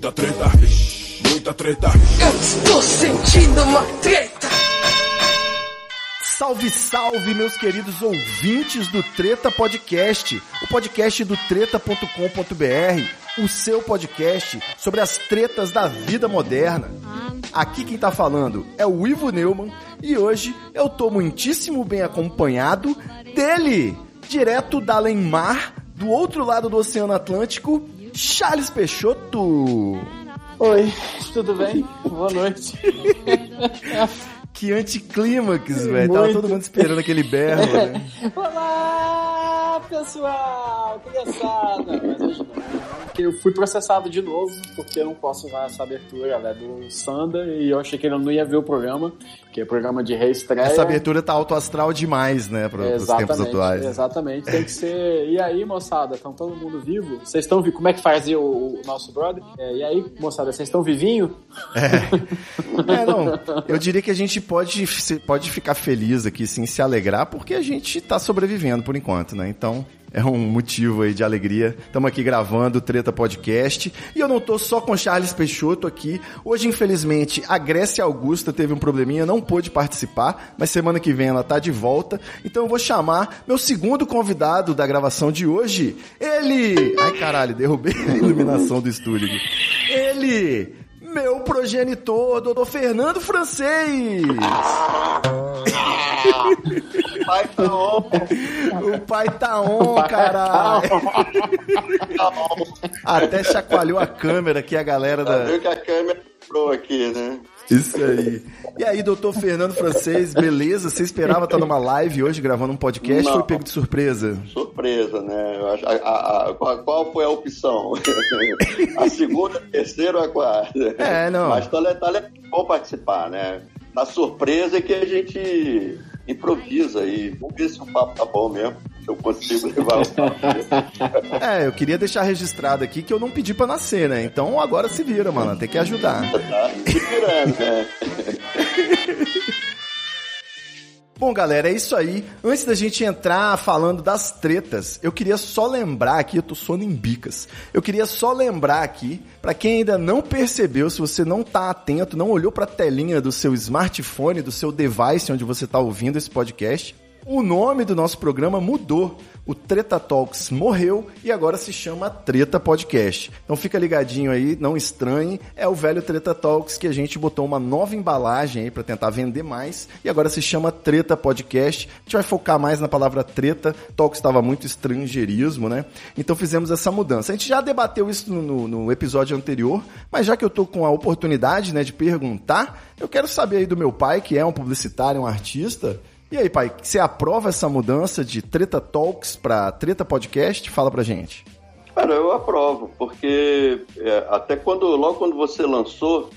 Muita treta, muita treta. Eu estou sentindo uma treta. Salve, salve, meus queridos ouvintes do Treta Podcast, o podcast do treta.com.br, o seu podcast sobre as tretas da vida moderna. Aqui quem tá falando é o Ivo Neumann e hoje eu tô muitíssimo bem acompanhado dele, direto da Além-Mar, do outro lado do Oceano Atlântico, Charles Peixoto. Oi, tudo bem? Boa noite. Que anticlímax, velho. Tava todo mundo esperando aquele berro, né? Olá, pessoal! Criançada! Mas hoje eu fui processado de novo, porque eu não posso usar essa abertura né, do Sanda e eu achei que ele não ia ver o programa, que é programa de reestreia. Essa abertura tá alto astral demais, né, para os tempos atuais. Exatamente, tem que ser. E aí, moçada, estão todo mundo vivo? Vocês estão vivos? Como é que fazia o, o nosso brother? É, e aí, moçada, vocês estão vivinho? É. é, não. Eu diria que a gente pode, pode ficar feliz aqui, sim, se alegrar, porque a gente tá sobrevivendo por enquanto, né? Então, é um motivo aí de alegria. Estamos aqui gravando o Treta Podcast. E eu não tô só com Charles Peixoto aqui. Hoje, infelizmente, a Grécia Augusta teve um probleminha, não pôde participar, mas semana que vem ela tá de volta. Então eu vou chamar meu segundo convidado da gravação de hoje. Ele! Ai, caralho, derrubei a iluminação do estúdio. Ele! Meu progenitor, doutor Fernando Francês! o pai tá on. O pai tá on, caralho. Tá on. Até chacoalhou a câmera aqui, a galera da. viu que a câmera entrou aqui, né? Isso aí. E aí, doutor Fernando Francês, beleza? Você esperava estar numa live hoje gravando um podcast ou foi pego de surpresa? Surpresa, né? Eu acho- a- a- a- qual, foi a opção? a segunda, a terceira ou a quarta? É, não. Mas tá, tá le- bom participar, né? A surpresa é que a gente improvisa aí. Vamos ver se o papo tá bom mesmo. Se eu consigo levar o papo. É, eu queria deixar registrado aqui que eu não pedi pra nascer, né? Então agora se vira, mano. Tem que ajudar. Tá se virando, né? Bom, galera, é isso aí. Antes da gente entrar falando das tretas, eu queria só lembrar aqui, eu tô sono em bicas. Eu queria só lembrar aqui, pra quem ainda não percebeu, se você não tá atento, não olhou pra telinha do seu smartphone, do seu device onde você tá ouvindo esse podcast, o nome do nosso programa mudou. O Treta Talks morreu e agora se chama Treta Podcast. Então fica ligadinho aí, não estranhe. É o velho Treta Talks que a gente botou uma nova embalagem aí para tentar vender mais e agora se chama Treta Podcast. A gente vai focar mais na palavra treta. Talks estava muito estrangeirismo, né? Então fizemos essa mudança. A gente já debateu isso no, no- episódio anterior, mas já que eu tô com a oportunidade, né, de perguntar, eu quero saber aí do meu pai, que é um publicitário, um artista, e aí, pai, você aprova essa mudança de Treta Talks para Treta Podcast? Fala pra gente. Cara, eu aprovo, porque é, até quando, logo quando você lançou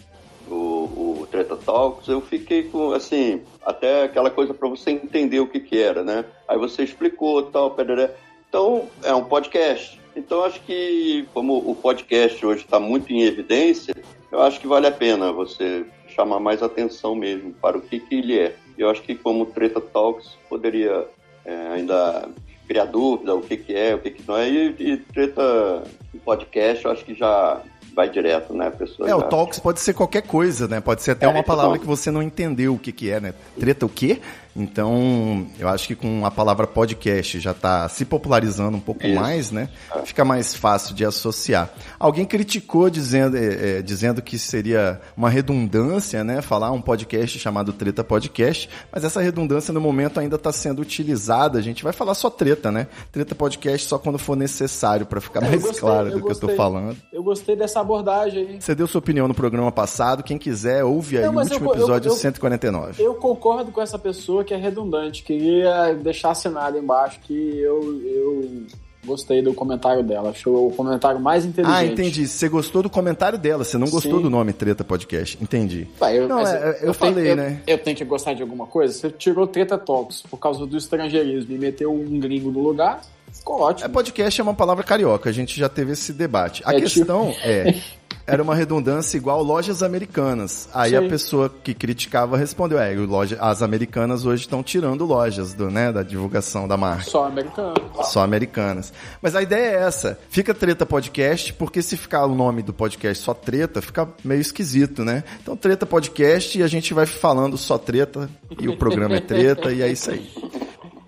o, o Treta Talks, eu fiquei com, assim, até aquela coisa para você entender o que que era, né? Aí você explicou tal, pereré. Então, é um podcast. Então, acho que, como o podcast hoje está muito em evidência, eu acho que vale a pena você chamar mais atenção mesmo para o que que ele é. Eu acho que como Treta Talks poderia é, ainda criar dúvida o que que é, o que que não é, e, e treta podcast eu acho que já vai direto, né, pessoa É, o já- Talks pode ser qualquer coisa, né? Pode ser até É, uma palavra então. que você não entendeu o que, que é, né? Treta o quê? Então, eu acho que com a palavra podcast já tá se popularizando um pouco Isso. mais, né? Fica mais fácil de associar. Alguém criticou dizendo, é, é, dizendo que seria uma redundância, né? Falar um podcast chamado Treta Podcast, mas essa redundância no momento ainda está sendo utilizada. A gente vai falar só treta, né? Treta Podcast só quando for necessário para ficar Eu mais gostei, claro eu do que eu gostei. falando. Eu gostei dessa abordagem. Você deu sua opinião no programa passado. Quem quiser, ouve aí Não, o último eu- eu- episódio eu- 149. Eu concordo com essa pessoa que é redundante. Queria deixar assinado embaixo que eu, eu gostei do comentário dela. Achou o comentário mais inteligente. Ah, entendi. Você gostou do comentário dela, você não gostou Sim. do nome Treta Podcast. Entendi. Vai, eu, Não, mas é, eu tenho- falei, eu- né? Eu tenho que gostar de alguma coisa. Você tirou Treta Talks por causa do estrangeirismo e meteu um gringo no lugar, ficou É, ótimo. podcast é uma palavra carioca, a gente já teve esse debate. A É questão é. era uma redundância igual lojas americanas. Aí Sim. a pessoa que criticava respondeu: é, loja, as americanas hoje estão tirando lojas do, né, da divulgação da marca. Só americano. Só americanas. Mas a ideia é essa. Fica Treta Podcast, porque se ficar o nome do podcast só Treta, fica meio esquisito, né? Então Treta Podcast e a gente vai falando só Treta, e o programa é Treta, e é isso aí.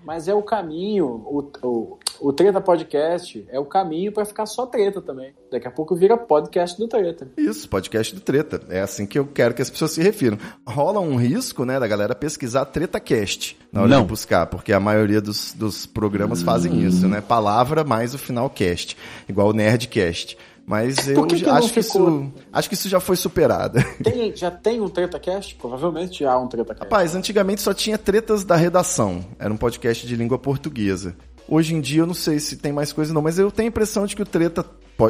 Mas é o caminho, o, o, o Treta Podcast é o caminho pra ficar só treta também. Daqui a pouco vira podcast do Treta. Isso, podcast do Treta. É assim que eu quero que as pessoas se refiram. Rola um risco, né, da galera pesquisar TretaCast na hora Não. de buscar, porque a maioria dos, dos programas fazem isso, né? Palavra mais o final cast, igual o Nerdcast. Mas eu que que acho que ficou? isso, acho que isso já foi superado. Tem, já tem um TretaCast? Provavelmente já há um TretaCast. Rapaz, antigamente só tinha tretas da redação. Era um podcast de língua portuguesa. Hoje em dia eu não sei se tem mais coisa não, mas eu tenho a impressão de que o Treta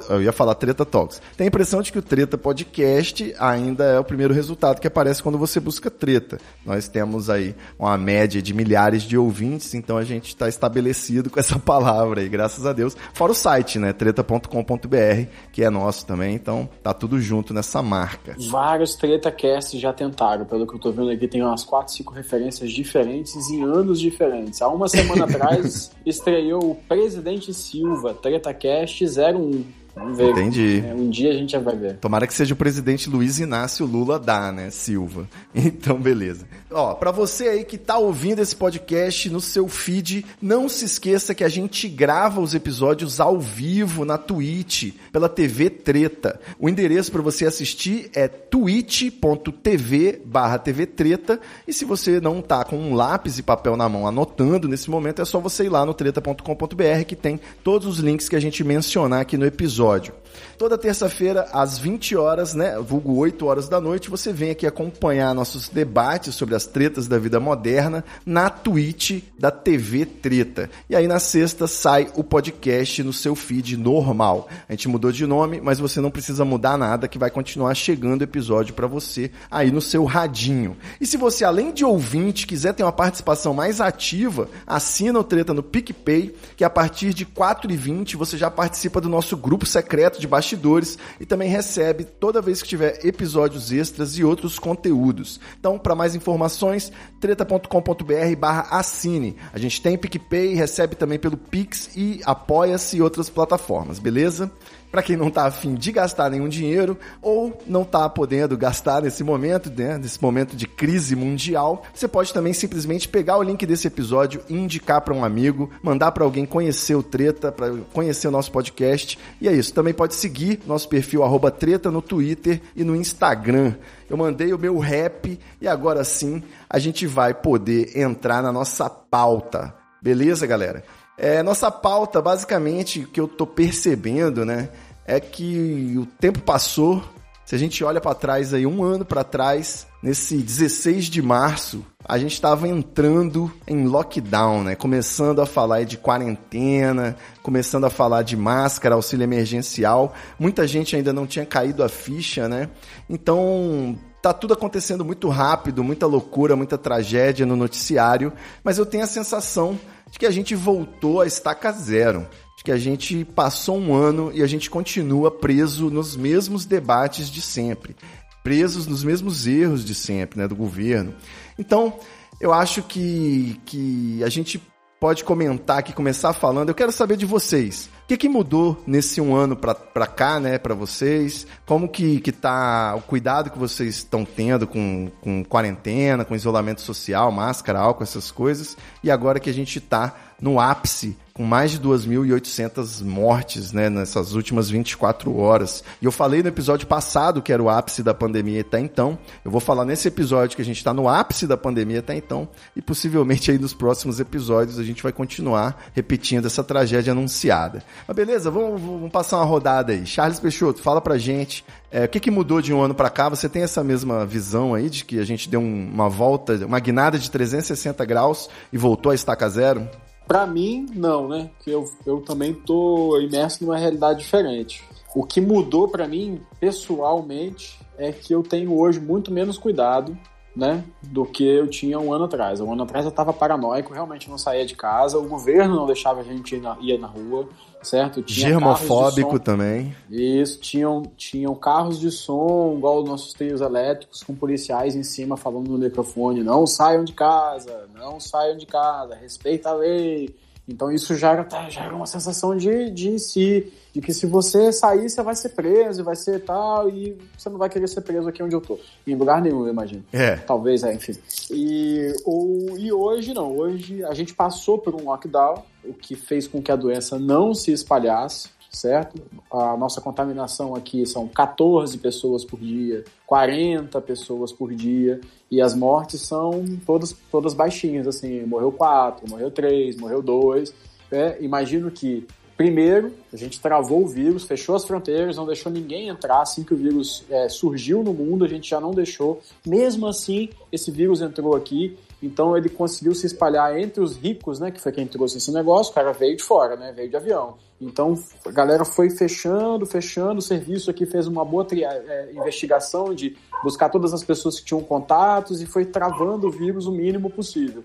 eu ia falar Treta Talks. Tenho a impressão de que o Treta Podcast ainda é o primeiro resultado que aparece quando você busca treta. Nós temos aí uma média de milhares de ouvintes, então a gente está estabelecido com essa palavra aí, graças a Deus. Fora o site, né, treta.com.br, que é nosso também, então tá tudo junto nessa marca. Vários TretaCasts já tentaram, pelo que eu tô vendo aqui, tem umas 4, 5 referências diferentes em anos diferentes. Há uma semana atrás estreou o Presidente Silva, TretaCast 01. Vamos ver. Entendi. É, um dia a gente já vai ver. Tomara que seja o presidente Luiz Inácio Lula da, né, Silva. Então, beleza. Ó, pra você aí que tá ouvindo esse podcast no seu feed, não se esqueça que a gente grava os episódios ao vivo na Twitch, pela TV Treta. O endereço pra você assistir é twitch.tv barra TV Treta. E se você não tá com um lápis e papel na mão anotando nesse momento, é só você ir lá no treta.com.br que tem todos os links que a gente mencionar aqui no episódio. Toda terça-feira, às 20 horas, né, vulgo 8 horas da noite, você vem aqui acompanhar nossos debates sobre as tretas da vida moderna na Twitch da TV Treta. E aí na sexta sai o podcast no seu feed normal. A gente mudou de nome, mas você não precisa mudar nada que vai continuar chegando episódio para você aí no seu radinho. E se você além de ouvinte quiser ter uma participação mais ativa, assina o Treta no PicPay, que a partir de 4,20 você já participa do nosso grupo secreto de bastidores e também recebe toda vez que tiver episódios extras e outros conteúdos. Então, para mais informações, treta.com.br barra assine. A gente tem PicPay, recebe também pelo Pix e apoia-se outras plataformas, beleza? Para quem não tá afim de gastar nenhum dinheiro ou não tá podendo gastar nesse momento, né, nesse momento de crise mundial, você pode também simplesmente pegar o link desse episódio indicar para um amigo, mandar para alguém conhecer o Treta, para conhecer o nosso podcast. E é isso. Também pode seguir nosso perfil Treta no Twitter e no Instagram. Eu mandei o meu rap e agora sim a gente vai poder entrar na nossa pauta. Beleza, galera? É, nossa pauta, basicamente, o que eu tô percebendo, né, é que o tempo passou. Se a gente olha para trás aí, um ano para trás, nesse 16 de março, a gente estava entrando em lockdown, né? Começando a falar de quarentena, começando a falar de máscara, auxílio emergencial. Muita gente ainda não tinha caído a ficha, né? Então, tá tudo acontecendo muito rápido, muita loucura, muita tragédia no noticiário, mas eu tenho a sensação de que a gente voltou a estaca zero. De que a gente passou um ano e a gente continua preso nos mesmos debates de sempre. Presos nos mesmos erros de sempre, né, do governo. Então, eu acho que, que a gente pode comentar aqui, começar falando. Eu quero saber de vocês. O que, que mudou nesse um ano pra cá, né, pra vocês? Como que, que tá o cuidado que vocês estão tendo com, com quarentena, com isolamento social, máscara, álcool, essas coisas? E agora que a gente tá no ápice, com mais de 2.800 mortes, né, nessas últimas 24 horas. E eu falei no episódio passado que era o ápice da pandemia até então. Eu vou falar nesse episódio que a gente está no ápice da pandemia até então. E possivelmente aí nos próximos episódios a gente vai continuar repetindo essa tragédia anunciada. Mas beleza, vamos, vamos passar uma rodada aí. Charles Peixoto, fala pra gente. é, o que, que mudou de um ano para cá? Você tem essa mesma visão aí de que a gente deu um- uma volta, uma guinada de 360 graus e voltou a estaca zero? Pra mim, não, né? Porque eu, eu também tô imerso numa realidade diferente. O que mudou pra mim, pessoalmente, é que eu tenho hoje muito menos cuidado né, do que eu tinha um ano atrás. Um ano atrás eu estava paranoico, realmente não saía de casa, o governo não deixava a gente ir na, ir na rua, certo? Tinha Germofóbico também. Isso, tinham, tinham carros de som, igual os nossos trios elétricos, com policiais em cima falando no microfone, não saiam de casa, não saiam de casa, respeita a lei. Então isso já era, tá, já era uma sensação de, de si, de que se você sair, você vai ser preso, vai ser tal, e você não vai querer ser preso aqui onde eu tô. Em lugar nenhum, eu imagino. É. Talvez, é, enfim. E, ou, e hoje não, hoje a gente passou por um lockdown, o que fez com que a doença não se espalhasse, certo? A nossa contaminação aqui são 14 pessoas por dia, 40 pessoas por dia, e as mortes são todas, todas baixinhas, assim, morreu 4, morreu 3, morreu 2. Né? Imagino que, primeiro, a gente travou o vírus, fechou as fronteiras, não deixou ninguém entrar assim que o vírus é, surgiu no mundo, a gente já não deixou. Mesmo assim, esse vírus entrou aqui então ele conseguiu se espalhar entre os ricos, né? Que foi quem trouxe esse negócio. O cara veio de fora, né? Veio de avião. Então a galera foi fechando, fechando. O serviço aqui fez uma boa é, investigação de buscar todas as pessoas que tinham contatos e foi travando o vírus o mínimo possível.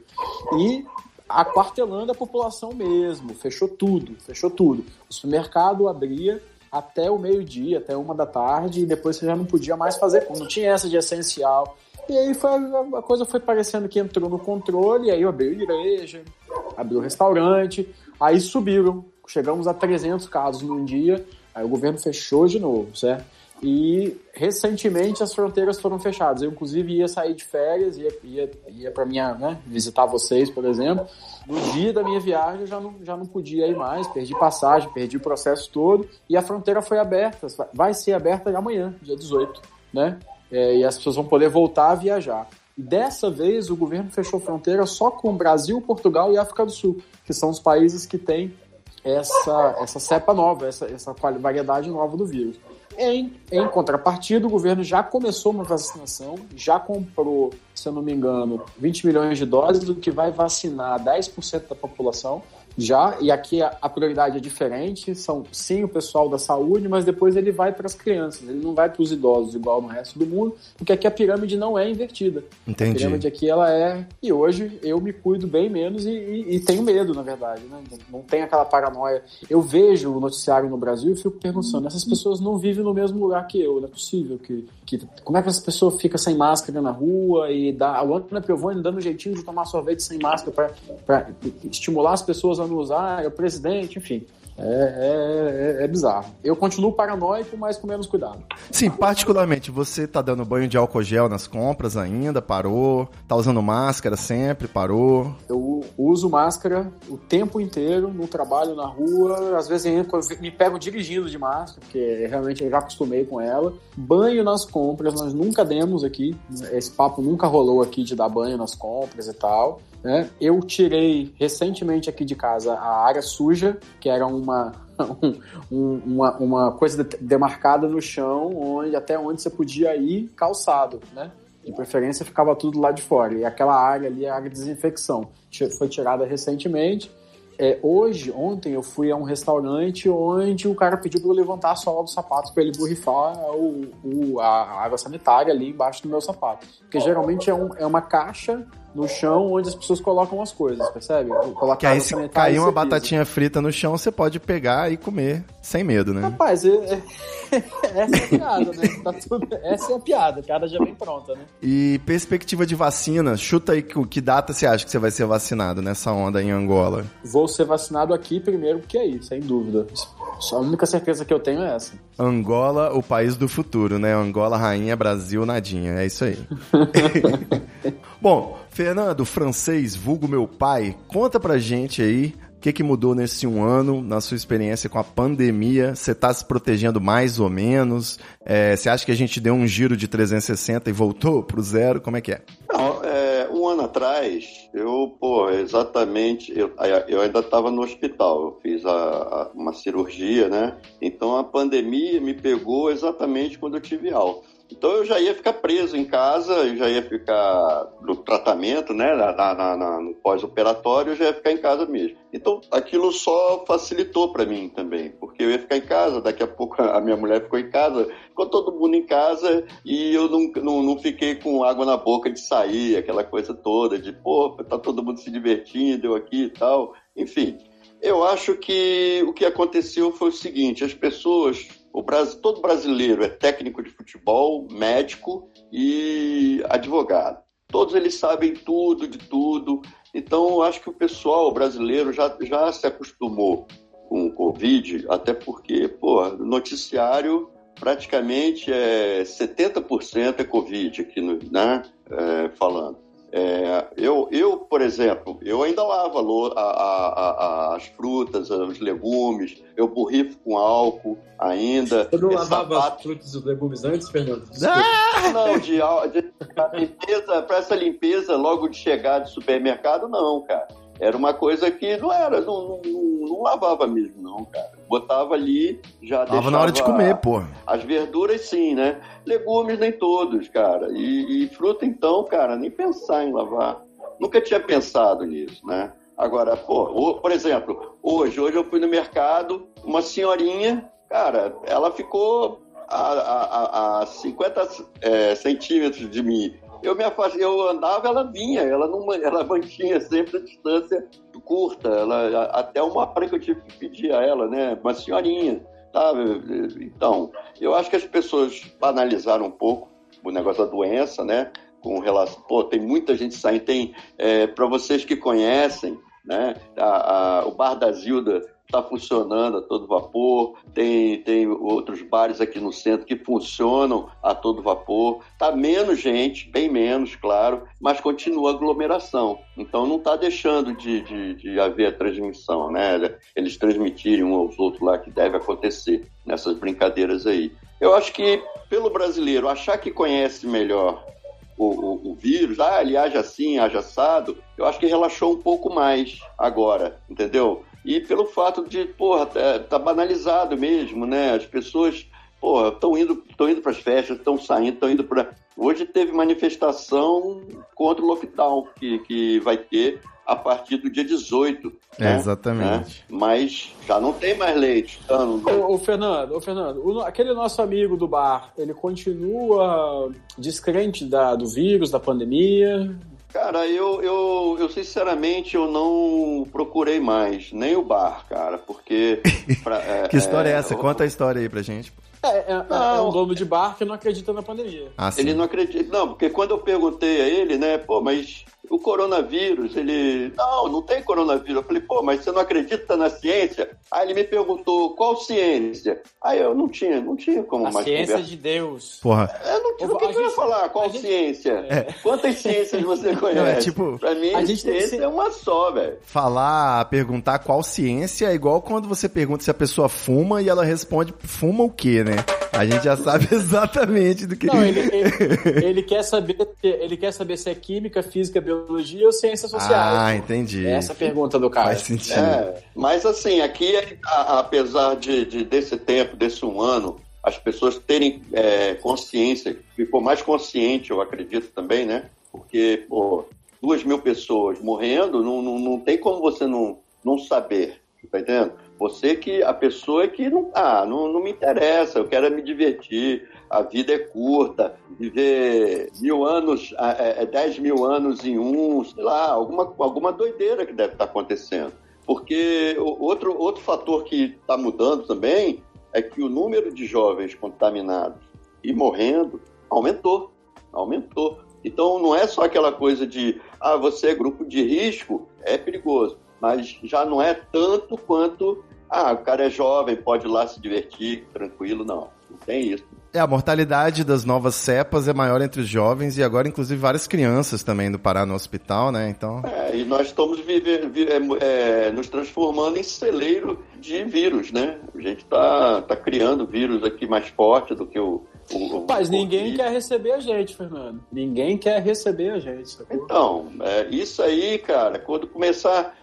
E aquartelando a população mesmo. Fechou tudo, fechou tudo. O supermercado abria até o meio-dia, até uma da tarde, e depois você já não podia mais fazer, não tinha essa de essencial. E aí foi, a coisa foi parecendo que entrou no controle, aí abriu igreja, abriu restaurante, aí subiram. Chegamos a 300 casos num dia, aí o governo fechou de novo, certo? E recentemente as fronteiras foram fechadas. Eu, inclusive, ia sair de férias, ia, ia, ia para minha, né, visitar vocês, por exemplo. No dia da minha viagem, eu já não, já não podia ir mais, perdi passagem, perdi o processo todo. E a fronteira foi aberta, vai ser aberta amanhã, dia 18, né? É, e as pessoas vão poder voltar a viajar. Dessa vez o governo fechou fronteira só com Brasil, Portugal e África do Sul, que são os países que têm essa, essa cepa nova, essa, essa variedade nova do vírus. Em, em contrapartida, o governo já começou uma vacinação, já comprou, se eu não me engano, 20 milhões de doses, o que vai vacinar 10% da população já, e aqui a, a, prioridade é diferente, são sim o pessoal da saúde, mas depois ele vai para as crianças, ele não vai para os idosos igual no resto do mundo, porque aqui a pirâmide não é invertida. Entendi. A pirâmide aqui ela é. E hoje eu me cuido bem menos e, e, e tenho medo, na verdade, né? Não tem aquela paranoia. Eu vejo o noticiário no Brasil e fico pensando, essas pessoas não vivem no mesmo lugar que eu, não é possível que. que como é que essa pessoa fica sem máscara na rua e dá. A Luana Piovani dando um jeitinho de tomar sorvete sem máscara para estimular as pessoas a não usar, é o presidente, enfim. É, é, é, bizarro. Eu continuo paranoico, mas com menos cuidado. Sim, particularmente, você tá dando banho de álcool gel nas compras ainda? Parou? Tá usando máscara sempre? Parou? Eu uso máscara o tempo inteiro, no trabalho, na rua. Às vezes eu me pego dirigindo de máscara, porque realmente eu já acostumei com ela. Banho nas compras, nós nunca demos aqui. Esse papo nunca rolou aqui de dar banho nas compras e tal. Né? Eu tirei recentemente aqui de casa a área suja, que era uma, um, uma, uma coisa demarcada no chão, onde até onde você podia ir calçado, né? De preferência ficava tudo lá de fora. E aquela área ali é a área de desinfecção. Foi tirada recentemente. É, hoje, ontem, eu fui a um restaurante onde o cara pediu para eu levantar a sola do sapato para ele borrifar o, o, a água sanitária ali embaixo do meu sapato. Porque geralmente é, um, é uma caixa no chão onde as pessoas colocam as coisas, percebe? Colocar que aí se cair uma batatinha frita no chão, você pode pegar e comer sem medo, né? Rapaz, é, é, essa é a piada, né? Tá tudo, essa é a piada, a piada já vem pronta, né? E perspectiva de vacina, chuta aí que, que data você acha que você vai ser vacinado nessa onda em Angola? Vou ser vacinado aqui primeiro porque é isso, sem dúvida. A única certeza que eu tenho é essa. Angola, o país do futuro, né? Angola, rainha, Brasil, nadinha. É isso aí. Bom, Fernando, francês, vulgo meu pai, conta pra gente aí o que, que mudou nesse um ano, na sua experiência com a pandemia? Você está se protegendo mais ou menos? É, você acha que a gente deu um giro de 360 e voltou para o zero? Como é que é? Não, é, um ano atrás, eu, pô, exatamente, eu, eu ainda estava no hospital, eu fiz a, a, uma cirurgia, né? Então a pandemia me pegou exatamente quando eu tive alta. Então eu já ia ficar preso em casa, eu já ia ficar no tratamento, né, na, na, na no pós-operatório, eu já ia ficar em casa mesmo. Então aquilo só facilitou para mim também, porque eu ia ficar em casa, daqui a pouco a minha mulher ficou em casa, ficou todo mundo em casa e eu não, não, não fiquei com água na boca de sair, aquela coisa toda de, pô, tá todo mundo se divertindo, eu aqui e tal. Enfim, eu acho que o que aconteceu foi o seguinte: as pessoas, o Brasil, todo brasileiro é técnico de futebol, médico e advogado. Todos eles sabem tudo de tudo. Então, acho que o pessoal brasileiro já, já se acostumou com o Covid, até porque, pô, noticiário praticamente é 70% é Covid aqui, no, né? É, falando. É, eu, eu, por exemplo, eu ainda lavo a, a, a, as frutas, os legumes, eu borrifo com álcool ainda. Você não lavava sapato... as frutas e os legumes antes, Fernando? Ah! Não, de, de, limpeza, para essa limpeza logo de chegar do supermercado, não, cara. Era uma coisa que não era, não, não, não lavava mesmo, não, cara. Botava ali, já Lava deixava... na hora de comer, pô. As verduras, sim, né? Legumes, nem todos, cara. E, e fruta, então, cara, nem pensar em lavar. Nunca tinha pensado nisso, né? Agora, pô, por exemplo, hoje, hoje eu fui no mercado, uma senhorinha, cara, ela ficou a, a, a 50 é, centímetros de mim eu me eu andava, ela vinha, ela não, ela mantinha sempre a distância curta, ela até uma hora que eu tive que pedir a ela, né, uma senhorinha? Então, eu acho que as pessoas banalizaram um pouco o negócio da doença, né? Com relação, pô, tem muita gente saindo, tem é, para vocês que conhecem, né? A, a, o Bar da Zilda está funcionando a todo vapor, tem, tem outros bares aqui no centro que funcionam a todo vapor. Tá menos gente, bem menos, claro, mas continua aglomeração. Então não está deixando de, de, de haver a transmissão, né? Eles transmitirem um aos outros lá que deve acontecer nessas brincadeiras aí. Eu acho que pelo brasileiro achar que conhece melhor o, o, o, vírus, ah, ele age assim, age assado, eu acho que relaxou um pouco mais agora, entendeu? E pelo fato de, porra, tá, tá banalizado mesmo, né? As pessoas, porra, estão indo, estão indo para as festas, estão saindo, estão indo para. Hoje teve manifestação contra o lockdown que, que vai ter a partir do dia 18. É, né? exatamente. Né? Mas já não tem mais leite. Tá? Ô, ô, Fernando, ô, Fernando o, aquele nosso amigo do bar, ele continua descrente da, do vírus, da pandemia? Cara, eu, eu, eu sinceramente eu não procurei mais, nem o bar, cara, porque. Pra, é, que história é, é essa? Eu... Conta a história aí pra gente. É, é, é, é um dono de bar que não acredita na pandemia. Ah, ele não acredita. Não, porque quando eu perguntei a ele, né, pô, mas o coronavírus, ele. Não, não tem coronavírus. Eu falei, pô, mas você não acredita na ciência? Aí ele me perguntou, qual ciência? Aí eu não tinha, não tinha como a mais. Ciência conversa. de Deus. Porra. Eu não tinha. O que, que eu ia falar? Qual gente... ciência? É. Quantas ciências você conhece? Não, é tipo. Pra mim, a gente ciência ser... é uma só, velho. Falar, perguntar qual ciência é igual quando você pergunta se a pessoa fuma e ela responde, fuma o quê, né? A gente já sabe exatamente do que. Não, ele, ele, ele, quer saber, ele quer saber se é química, física, biologia ou ciências sociais. Ah, entendi. Essa é a pergunta do cara. Faz sentido. É, mas assim, aqui, apesar de, de, desse tempo, desse um ano, as pessoas terem é, consciência, ficou mais consciente, eu acredito também, né? Porque, pô, duas mil pessoas morrendo, não, não, não tem como você não, não saber, tá entendendo? Você que a pessoa que não, ah, não, não me interessa, eu quero me divertir, a vida é curta, viver mil anos, é, é, dez mil anos em um, sei lá, alguma, alguma doideira que deve estar acontecendo. Porque outro, outro fator que está mudando também é que o número de jovens contaminados e morrendo aumentou, aumentou. Então não é só aquela coisa de, ah, você é grupo de risco, é perigoso, mas já não é tanto quanto ah, o cara é jovem, pode ir lá se divertir, tranquilo, não. Não tem isso. É, a mortalidade das novas cepas é maior entre os jovens e agora, inclusive, várias crianças também do Pará no hospital, né? Então. É, e nós estamos vivendo, é, é, nos transformando em celeiro de vírus, né? A gente está tá criando vírus aqui mais forte do que o, mas ninguém quer receber a gente, Fernando. Ninguém quer receber a gente. Sacou? Então, é, isso aí, cara, quando começar.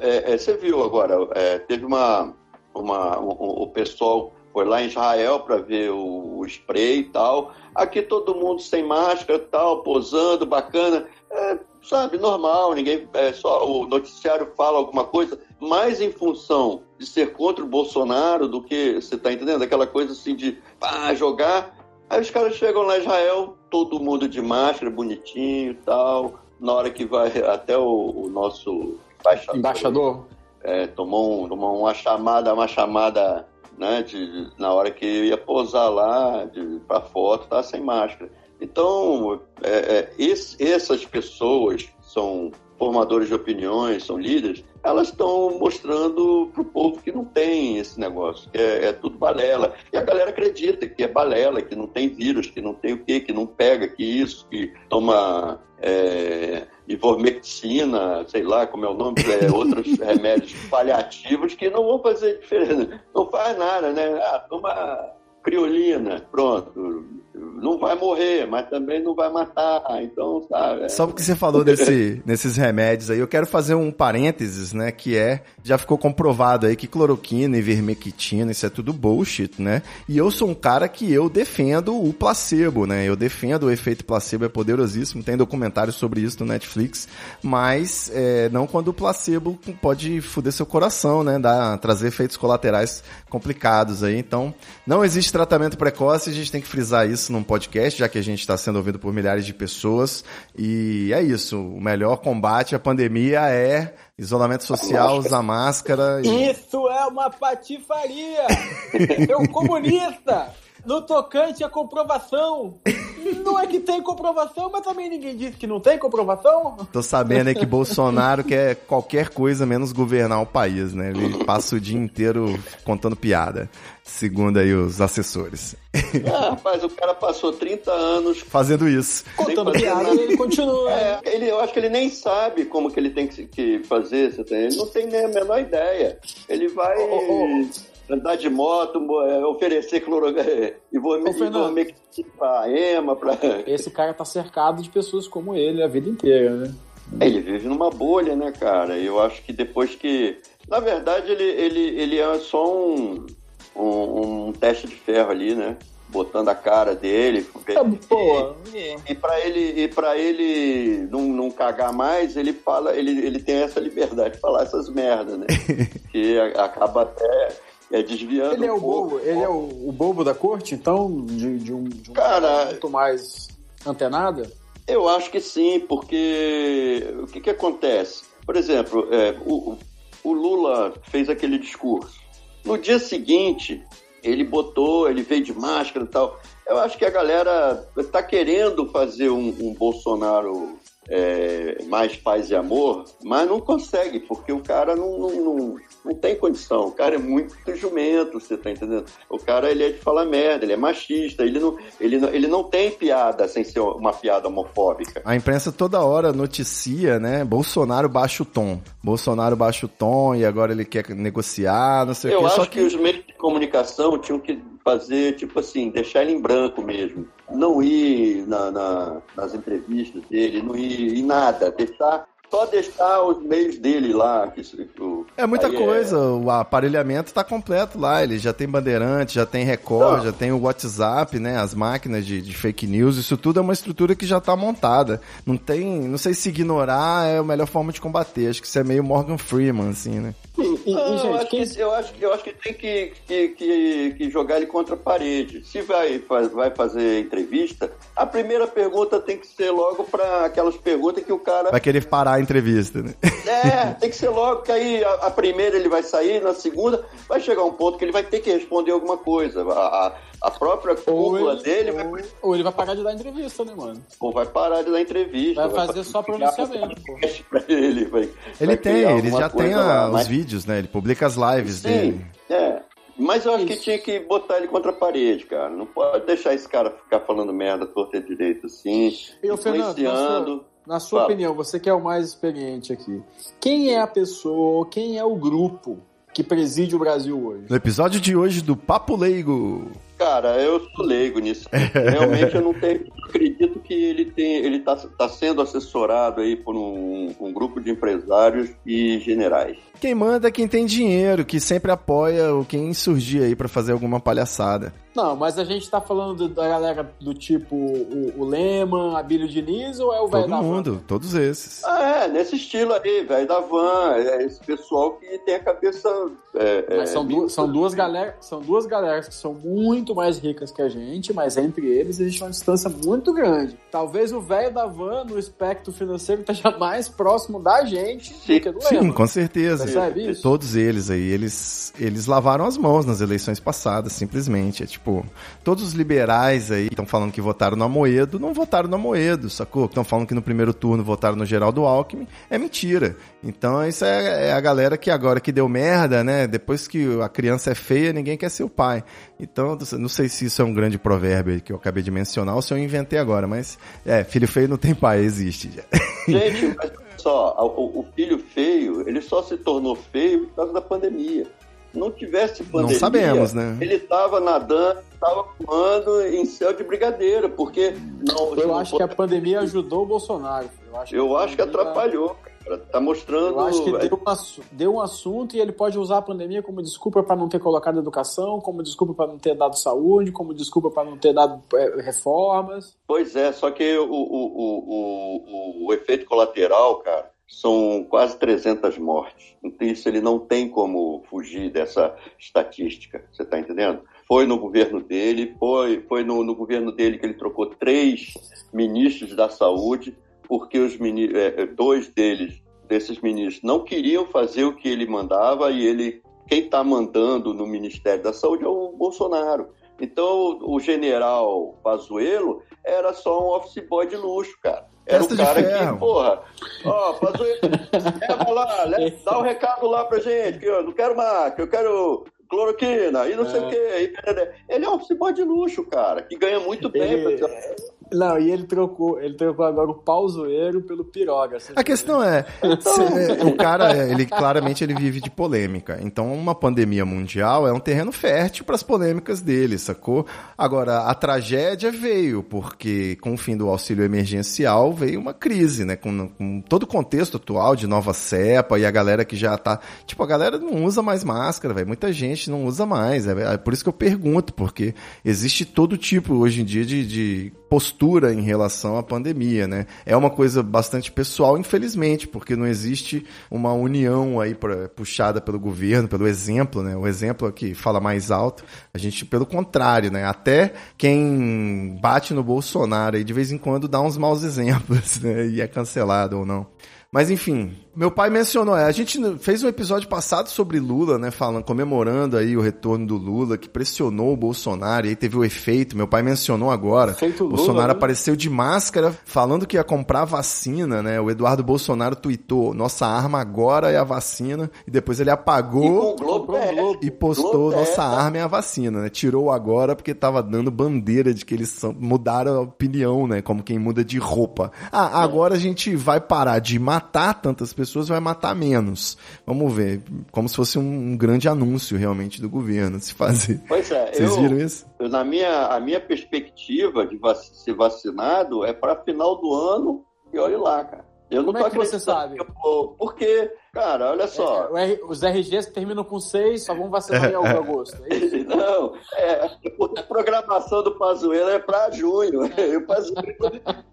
É, é, você viu agora, é, teve uma. uma o, pessoal foi lá em Israel para ver o, o, spray e tal. Aqui todo mundo sem máscara tal, posando, bacana. É, sabe, normal, ninguém. É, só o noticiário fala alguma coisa, mais em função de ser contra o Bolsonaro do que, você tá entendendo? Aquela coisa assim de pá, jogar. Aí os caras chegam lá em Israel, todo mundo de máscara, bonitinho e tal. Na hora que vai até o, o nosso embaixador, embaixador. É, tomou, um, tomou uma chamada, uma chamada né, de, na hora que ia posar lá para foto, tá sem máscara. Então, é, é, esse, essas pessoas são formadores de opiniões, são líderes, elas estão mostrando para o povo que não tem esse negócio, que é, é, tudo balela. E a galera acredita que é balela, que não tem vírus, que não tem o quê, que não pega, que isso, que toma é, ivermectina, sei lá como é o nome, é, outros remédios paliativos que não vão fazer diferença. Não faz nada, né? Ah, toma criolina, pronto. Não vai morrer, mas também não vai matar. Então, sabe? É... Só porque você falou desse, nesses remédios aí, eu quero fazer um parênteses, né? Que é, já ficou comprovado aí que cloroquina e vermectina, isso é tudo bullshit, né? E eu sou um cara que eu defendo o placebo, né? Eu defendo o efeito placebo, é poderosíssimo. Tem documentários sobre isso no Netflix, mas é, não quando o placebo pode foder seu coração, né? Dar, trazer efeitos colaterais complicados aí. Então, não existe tratamento precoce, a gente tem que frisar isso num podcast, já que a gente está sendo ouvido por milhares de pessoas. E é isso. O melhor combate à pandemia é isolamento social, usar máscara. E... Isso é uma patifaria! Seu comunista! No tocante à comprovação. Não é que tem comprovação, mas também ninguém disse que não tem comprovação. Tô sabendo aí que Bolsonaro quer qualquer coisa menos governar o país, né? Ele passa o dia inteiro contando piada, segundo aí os assessores. Ah, rapaz, o cara passou 30 anos fazendo isso. Contando piada e ele continua. É, ele, eu acho que ele nem sabe como que ele tem que, que fazer. Ele não tem nem a menor ideia. Ele vai... Oh, oh, oh andar de moto, é, oferecer cloroquina e vou me para EMA. Pra... Esse cara tá cercado de pessoas como ele a vida inteira, né? Ele vive numa bolha, né, cara? Eu acho que depois que. Na verdade, ele, ele, ele é só um, um, um teste de ferro ali, né? Botando a cara dele. É, boa. E, e para ele, e pra ele não, não cagar mais, ele fala, ele, ele tem essa liberdade de falar essas merdas, né? que acaba até é, desviando. Ele é o bobo, ele é o, o, bobo da corte, então, de, de um, de um Cara, muito mais antenada? Eu acho que sim, porque o que, que acontece? Por exemplo, é, o, o Lula fez aquele discurso. No dia seguinte, ele botou, ele veio de máscara e tal. Eu acho que a galera está querendo fazer um, um Bolsonaro é, mais paz e amor, mas não consegue, porque o cara não, não, não, não, tem condição. O cara é muito jumento, você tá entendendo? O cara ele é de falar merda, ele é machista, ele não, ele não, ele não tem piada sem ser uma piada homofóbica. A imprensa toda hora noticia, né? Bolsonaro baixa o tom. Bolsonaro baixa o tom e agora ele quer negociar, não sei Eu o quê. Eu acho que... que os meios de comunicação tinham que fazer, tipo assim, deixar ele em branco mesmo. Não ir na, na, nas entrevistas dele, não ir em nada, deixar só deixar os meios dele lá. Que, é muita coisa, é... o aparelhamento está completo lá. Ele já tem Bandeirante, já tem Record, Não. já tem o WhatsApp, né? As máquinas de, de, fake news, isso tudo é uma estrutura que já está montada. Não tem. Não sei se ignorar é a melhor forma de combater. Acho que isso é meio Morgan Freeman, assim, né? E, e, Não, gente, eu, acho quem... que, eu, acho, eu acho que tem que, que, que, que, jogar ele contra a parede. Se vai, vai fazer entrevista, a primeira pergunta tem que ser logo para aquelas perguntas que o cara. Vai querer parar a entrevista, né? É, tem que ser logo, que aí a, a primeira ele vai sair, na segunda vai chegar um ponto que ele vai ter que responder alguma coisa. A, a, a própria cúpula dele ou, vai... ou ele vai parar de dar entrevista, né, mano? Ou vai parar de dar entrevista. Vai fazer vai só pronunciamento, pô. Ele, vai, ele vai tem, ele já tem a, os vídeos, né? Ele publica as lives Sim, dele. É. Mas eu acho Isso. que tinha que botar ele contra a parede, cara. Não pode deixar esse cara ficar falando merda torta direito assim, eu, influenciando. Fernando, na sua Fala. opinião, você que é o mais experiente aqui, quem é a pessoa, quem é o grupo que preside o Brasil hoje? No episódio de hoje do Papo Leigo. Cara, eu sou leigo nisso. Realmente eu não tenho. Acredito que ele tem, ele está tá sendo assessorado aí por um, um grupo de empresários e generais. Quem manda é quem tem dinheiro, que sempre apoia o quem surgir aí para fazer alguma palhaçada. Não, mas a gente tá falando da galera do tipo o, o Lehman, a Bílio Diniz ou é o velho Todo da mundo, van? todos esses. Ah, é, nesse estilo aí, velho da van, é esse pessoal que tem a cabeça. É, Mas é, são, duas, são duas galera, são duas galeras que são muito mais ricas que a gente, mas entre eles existe uma distância muito grande. Talvez o velho da van no espectro financeiro esteja mais próximo da gente do que do Sim, com certeza. Percebe isso? Todos eles aí, eles, eles lavaram as mãos nas eleições passadas, simplesmente. É tipo, todos os liberais aí que estão falando que votaram no Amoedo, não votaram no Amoedo, sacou? Estão falando que no primeiro turno votaram no Geraldo Alckmin, é mentira. Então isso é, é a galera que agora que deu merda, né? Depois que a criança é feia, ninguém quer ser o pai. Então, não sei se isso é um grande provérbio aí que eu acabei de mencionar ou se eu inventei agora, mas é, filho feio não tem pai, existe. Gente, mas olha só, o, o filho feio, ele só se tornou feio por causa da pandemia. Se não tivesse pandemia, Não sabemos, né? ele estava nadando, estava voando em céu de brigadeiro, porque não. Eu não acho que a pandemia ajudou o Bolsonaro. Eu acho eu a acho que pandemia- atrapalhou, cara. Tá mostrando. Eu acho que deu um, assu- deu um assunto e ele pode usar a pandemia como desculpa para não ter colocado educação, como desculpa para não ter dado saúde, como desculpa para não ter dado é, reformas. Pois é, só que o, o, o, o, efeito colateral, cara, são quase 300 mortes. Então isso ele não tem como fugir dessa estatística, você está entendendo? Foi no governo dele, foi, foi no, no governo dele que ele trocou três ministros da saúde, porque os mini, é, dois deles, desses ministros, não queriam fazer o que ele mandava e ele, quem está mandando no Ministério da Saúde é o Bolsonaro. Então o general Pazuello era só um office boy de luxo, cara. Era Testa o cara que, porra, ó, Pazuello, leva lá, le- dá um recado lá pra gente, que eu não quero maca, eu quero cloroquina e não sei É. o quê. E, Ele é um office boy de luxo, cara, que ganha muito bem. Ele- pra- Não, e ele trocou, ele trocou agora o pauzoeiro pelo piroga. A questão é, se- o cara, ele claramente ele vive de polêmica. Então, uma pandemia mundial é um terreno fértil para as polêmicas dele, sacou? Agora, a tragédia veio porque com o fim do auxílio emergencial veio uma crise, né? Com, com todo o contexto atual de nova cepa e a galera que já tá, tipo, a galera não usa mais máscara, velho. Muita gente não usa mais. É, é por isso que eu pergunto, porque existe todo tipo hoje em dia de, de postura em relação à pandemia, né? É uma coisa bastante pessoal, infelizmente, porque não existe uma união aí pra, puxada pelo governo, pelo exemplo, né? O exemplo aqui fala mais alto. A gente, pelo contrário, né? Até quem bate no Bolsonaro aí de vez em quando dá uns maus exemplos, né? E é cancelado ou não. Mas enfim, meu pai mencionou, é, a gente fez um episódio passado sobre Lula, né, falando, comemorando aí o retorno do Lula, que pressionou o Bolsonaro, e aí teve o efeito, meu pai mencionou agora, Efeito Lula, Bolsonaro né? apareceu de máscara, falando que ia comprar vacina, né, o Eduardo Bolsonaro tweetou, nossa arma agora é a vacina, e depois ele E apagou Globo um é, Globo. e postou, Globo nossa é, arma é a vacina, né, tirou agora porque tava dando bandeira de que eles são, mudaram a opinião, né, como quem muda de roupa. Ah, agora a gente vai parar de matar tantas pessoas, vai matar menos. Vamos ver, como se fosse um, um grande anúncio realmente do governo se fazer. Pois é, Vocês eu, viram isso? eu, na minha, a minha perspectiva de vac- ser vacinado é para final do ano e olhe lá, cara. Eu não Como tô é que você acreditando sabe? que eu Porque, cara, olha só. É, o R- os RGs que terminam com 6 só vão vacinar em agosto. É isso? Não, é, a programação do Pazuello é para junho. E o Pazuello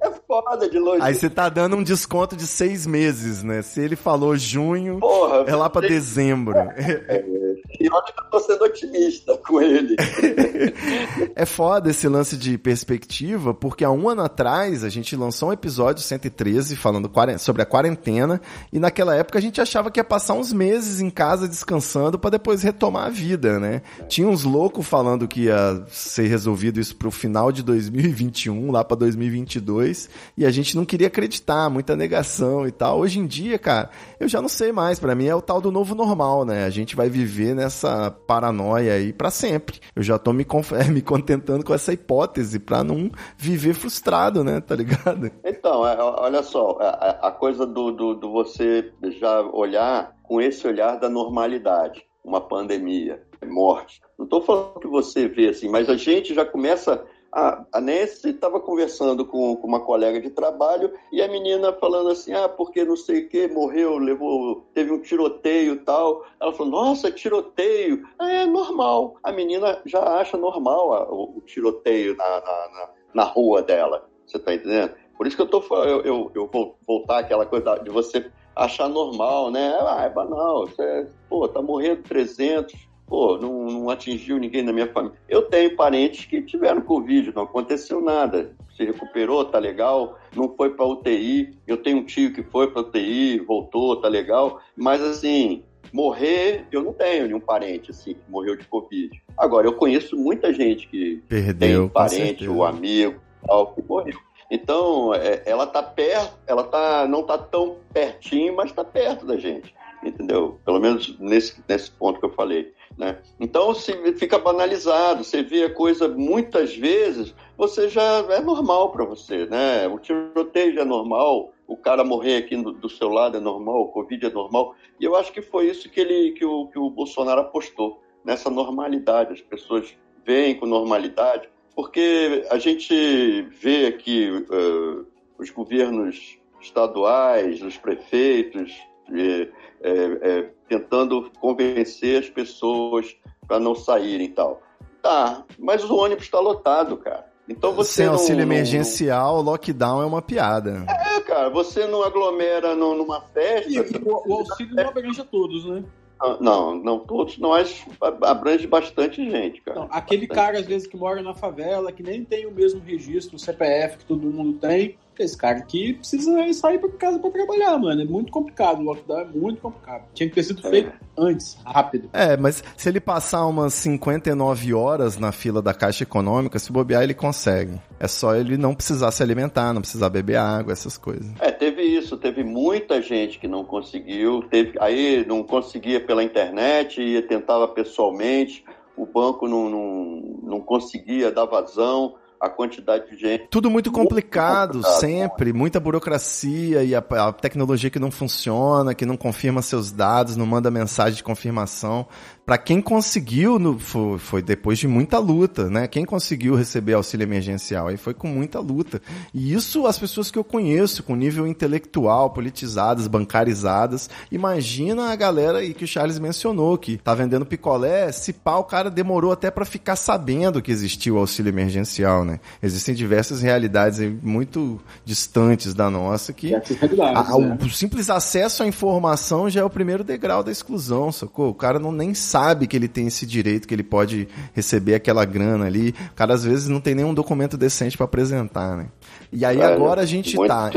é foda de longe. Aí você tá dando um desconto de seis meses, né? Se ele falou junho, Porra, é lá pra você- dezembro. E olha que eu tô sendo otimista com ele. É foda esse lance de perspectiva, porque há um ano atrás a gente lançou um episódio 113 falando sobre a quarentena, e naquela época a gente achava que ia passar uns meses em casa descansando pra depois retomar a vida, né? Tinha uns loucos falando que ia ser resolvido isso pro final de 2021, lá pra 2022, e a gente não queria acreditar, muita negação e tal. Hoje em dia, cara, eu já não sei mais, pra mim é o tal do novo normal, né? A gente vai viver nessa paranoia aí pra sempre. Eu já tô me, me contentando com essa hipótese pra não viver frustrado, né? Tá ligado? Então, é, olha só, a, a coisa do, do, do você já olhar com esse olhar da normalidade. uma pandemia, morte. Não estou falando que você vê assim, mas a gente já começa a, a Nancy estava conversando com, com, uma colega de trabalho e a menina falando assim, ah, porque não sei o que, morreu, levou, teve um tiroteio tal. Ela falou, nossa, tiroteio. Ah, é normal. A menina já acha normal a, o, o, tiroteio na, na, na, na, rua dela. Você está entendendo? Por isso que eu tô eu, eu, eu vou voltar aquela coisa de você achar normal, né? Ah, é banal. Você, pô, tá morrendo 300 pô, não, não, atingiu ninguém na minha família. Eu tenho parentes que tiveram Covid, não aconteceu nada. Se recuperou, tá legal, não foi para UTI. Eu tenho um tio que foi para UTI, voltou, tá legal. Mas assim, morrer, eu não tenho nenhum parente assim que morreu de Covid. Agora, eu conheço muita gente que Perdeu, tem parente ou amigo tal, que morreu. Então, é, ela tá perto, ela tá, não tá tão pertinho, mas tá perto da gente entendeu? Pelo menos nesse, nesse ponto que eu falei. Né? Então se fica banalizado, você vê a coisa muitas vezes, você já é normal para você, né? O tiroteio é normal, o cara morrer aqui do, do, seu lado é normal, o Covid é normal. E eu acho que foi isso que, ele, que, o, que o Bolsonaro apostou, nessa normalidade. As pessoas veem com normalidade, porque a gente vê aqui uh, os governos estaduais, os prefeitos, é, é, tentando convencer as pessoas para não saírem e tal. Tá, mas o ônibus está lotado, cara. Então você Sem não, auxílio não, emergencial, lockdown é uma piada. É, cara, você não aglomera numa festa. E, o, o auxílio não abrange a todos, né? Não, não todos, mas abrange bastante gente, cara. Não, aquele bastante. cara, às vezes, que mora na favela, que nem tem o mesmo registro, o CPF que todo mundo tem, esse cara aqui precisa sair para casa para trabalhar, mano. É muito complicado. O lockdown é muito complicado. Tinha que ter sido feito é. antes, rápido. É, mas se ele passar umas 59 horas na fila da Caixa Econômica, se bobear, ele consegue. É só ele não precisar se alimentar, não precisar beber água, essas coisas. É, teve isso. Teve muita gente que não conseguiu. Teve, aí não conseguia pela internet, ia tentava pessoalmente. O banco não, não, não conseguia dar vazão a quantidade de gente. Tudo muito complicado, complicado sempre, muita burocracia e a, a, tecnologia que não funciona, que não confirma seus dados, não manda mensagem de confirmação para quem conseguiu, no, foi, foi, depois de muita luta, né? Quem conseguiu receber auxílio emergencial aí foi com muita luta. E isso as pessoas que eu conheço, com nível intelectual, politizadas, bancarizadas. Imagina a galera aí que o Charles mencionou, que tá vendendo picolé, se pá, o cara demorou até para ficar sabendo que existia o auxílio emergencial, né? Existem diversas realidades muito distantes da nossa que a, né? o simples acesso à informação já é o primeiro degrau da exclusão, sacou? O cara não nem sabe que ele tem esse direito, que ele pode receber aquela grana ali. O cara às vezes não tem nenhum documento decente para apresentar, né? E aí é, agora a gente está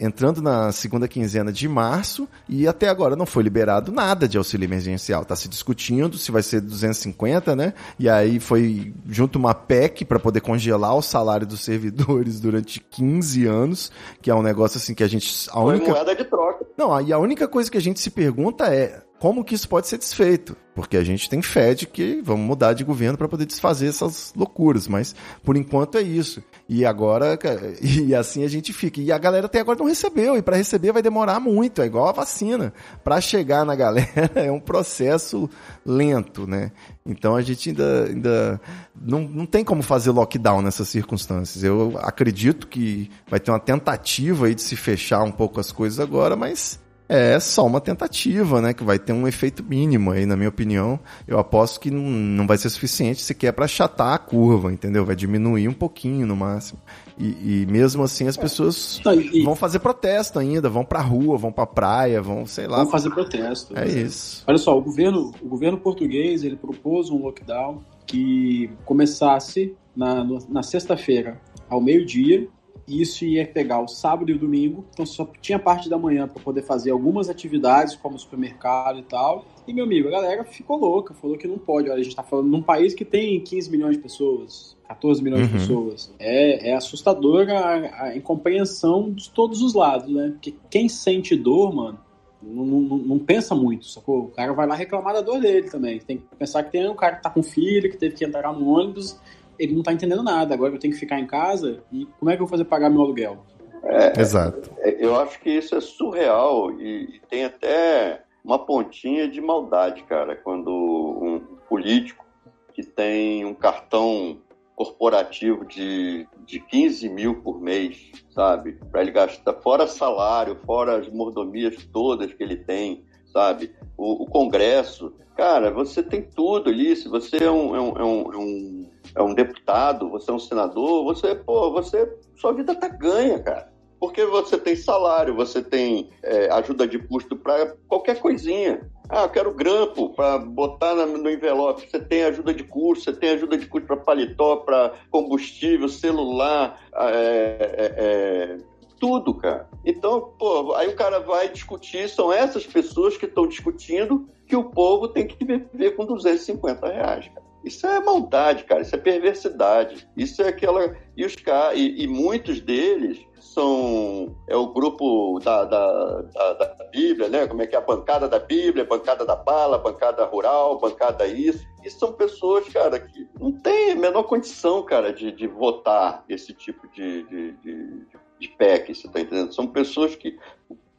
entrando na segunda quinzena de março e até agora não foi liberado nada de auxílio emergencial. Está se discutindo se vai ser 250, né? E aí foi junto uma PEC para poder congelar o salário dos servidores durante 15 anos, que é um negócio assim que a gente a única foi moeda de troca. Não, e a única coisa que a gente se pergunta é como que isso pode ser desfeito? Porque a gente tem fé de que vamos mudar de governo para poder desfazer essas loucuras, mas por enquanto é isso. E agora, e assim a gente fica. E a galera até agora não recebeu, e para receber vai demorar muito, é igual a vacina. Para chegar na galera é um processo lento, né? Então a gente ainda, ainda não, não tem como fazer lockdown nessas circunstâncias. Eu acredito que vai ter uma tentativa aí de se fechar um pouco as coisas agora, mas é só uma tentativa, né? Que vai ter um efeito mínimo aí, na minha opinião. Eu aposto que não, não vai ser suficiente sequer para achatar a curva, entendeu? Vai diminuir um pouquinho no máximo. E, e mesmo assim as pessoas vão fazer protesto ainda, vão pra rua, vão pra praia, vão, sei lá. Vão fazer protesto. É isso. Olha só, o governo, o governo português ele propôs um lockdown que começasse na, na sexta-feira ao meio-dia e isso ia pegar o sábado e o domingo, então só tinha parte da manhã para poder fazer algumas atividades, como supermercado e tal. E, meu amigo, a galera ficou louca, falou que não pode. Olha, a gente tá falando num país que tem 15 milhões de pessoas, 14 milhões uhum. de pessoas. É, é assustadora a, a incompreensão de todos os lados, né? Porque quem sente dor, mano, não, não, não, pensa muito, sacou? O cara vai lá reclamar da dor dele também. Tem que pensar que tem um cara que tá com filho, que teve que entrar no ônibus ele não tá entendendo nada. Agora eu tenho que ficar em casa e como é que eu vou fazer pagar meu aluguel? É, Exato. É, eu acho que isso é surreal e, e tem até uma pontinha de maldade, cara, quando um político que tem um cartão corporativo de, de 15 mil por mês, sabe? Para ele gastar, fora salário, fora as mordomias todas que ele tem, sabe? O, o Congresso. Cara, você tem tudo ali. Se você é um, é um, é um, é um deputado, você é um senador, você, pô, você. Sua vida tá ganha, cara. Porque você tem salário, você tem é, ajuda de custo para qualquer coisinha. Ah, eu quero grampo para botar no envelope. Você tem ajuda de custo, você tem ajuda de custo para paletó, para combustível, celular, é, é, é, tudo, cara. Então, pô, aí o cara vai discutir, são essas pessoas que estão discutindo que o povo tem que viver com 250 reais, cara. Isso é maldade, cara. Isso é perversidade. Isso é aquela. E, os e, e muitos deles são. É o grupo da, da, da, da, Bíblia, né? Como é que é a bancada da Bíblia, bancada da bala, bancada rural, bancada isso. E são pessoas, cara, que não tem a menor condição, cara, de, de votar esse tipo de, de, de, de PEC, você tá entendendo? São pessoas que,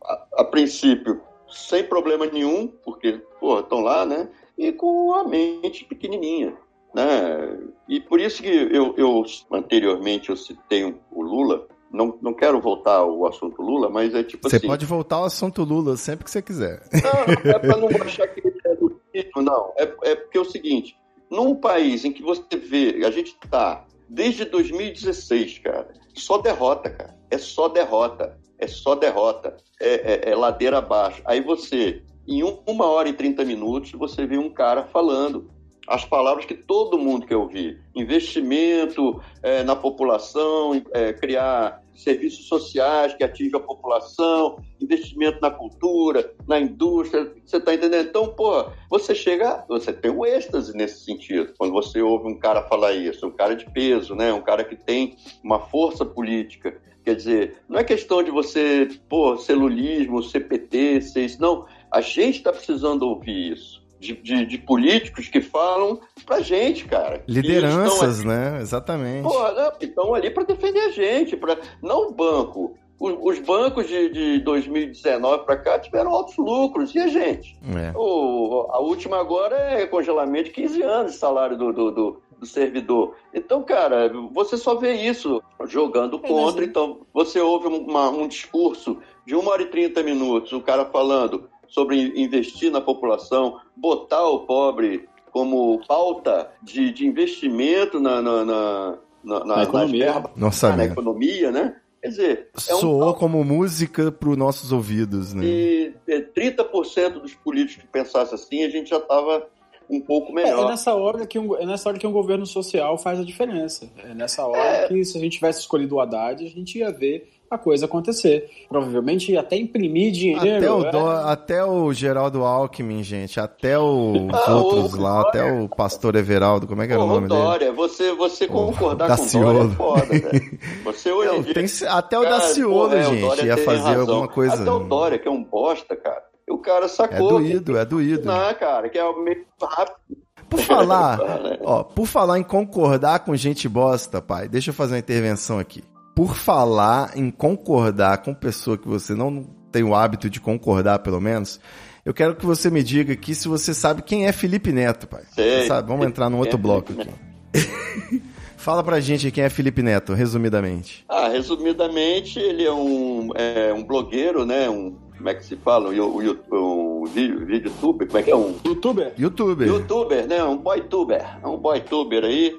a, a princípio, sem problema nenhum, porque, porra, estão lá, né? e com a mente pequenininha. Né? E por isso que eu, eu anteriormente eu citei o Lula, não, não quero voltar ao assunto Lula, mas é tipo você assim... Você pode voltar ao assunto Lula sempre que você quiser. Não, é para não achar que ele é do título, não. É, é porque é o seguinte, num país em que você vê, a gente está desde 2016, cara, só derrota, cara. É só derrota. É só derrota. É, é, é ladeira abaixo. Aí você em uma hora e 30 minutos, você vê um cara falando as palavras que todo mundo quer ouvir: investimento é, na população, é, criar serviços sociais que atingam a população, investimento na cultura, na indústria. Você está entendendo? Então, pô, você chega, você tem um êxtase nesse sentido. Quando você ouve um cara falar isso, um cara de peso, né? um cara que tem uma força política. Quer dizer, não é questão de você, pô, celulismo, CPT, ser isso. Não, a gente está precisando ouvir isso. De, de, de, políticos que falam pra gente, cara. Lideranças, né? Exatamente. Porra, estão ali para defender a gente, para não o banco. Os, bancos de, de 2019 para cá tiveram altos lucros, e a gente? É. O, a última agora é congelamento de 15 anos de salário do, do, do, do servidor. Então, cara, você só vê isso jogando é, contra. Então, você ouve uma, um discurso de 1 hora e 30 minutos, o cara falando sobre investir na população, botar o pobre como pauta de, de investimento na, na, na, na, na economia. Nossa, na economia, né? Quer dizer, é soou um... como música para os nossos ouvidos, né? E 30% dos políticos que pensassem assim, a gente já estava um pouco melhor. É, é, nessa hora que um, é nessa hora que um governo social faz a diferença. É nessa hora é... que se a gente tivesse escolhido o Haddad, a gente ia ver a coisa acontecer. Provavelmente até imprimir dinheiro. Até o, do, é... até o Geraldo Alckmin, gente, até os ah, outros o, lá, até o pastor Everaldo, como é que era o nome Dória, dele? Você, você concordar com o Dória é foda, velho. Você hoje Não, dia, tem, Até o cara, Daciolo, é, gente, ia fazer razão. alguma coisa. Até o Dória, que é um bosta, cara. O cara sacou. É doído, é doído. Não, cara, que é meio rápido. Por falar, ó, por falar em concordar com gente bosta, pai, deixa eu fazer uma intervenção aqui por falar em concordar com pessoa que você não tem o hábito de concordar, pelo menos, eu quero que você me diga aqui se você sabe quem é Felipe Neto, pai. Sei. Sabe? Vamos entrar num outro bloco aqui. Fala pra gente quem é Felipe Neto, resumidamente. Ah, resumidamente, ele é um, é, um blogueiro, né? Um, como é que se fala? O, o, o, o vídeo, tuber, como é que é um? Youtuber. Youtuber. Youtuber, né? Um boytuber. É um boytuber aí.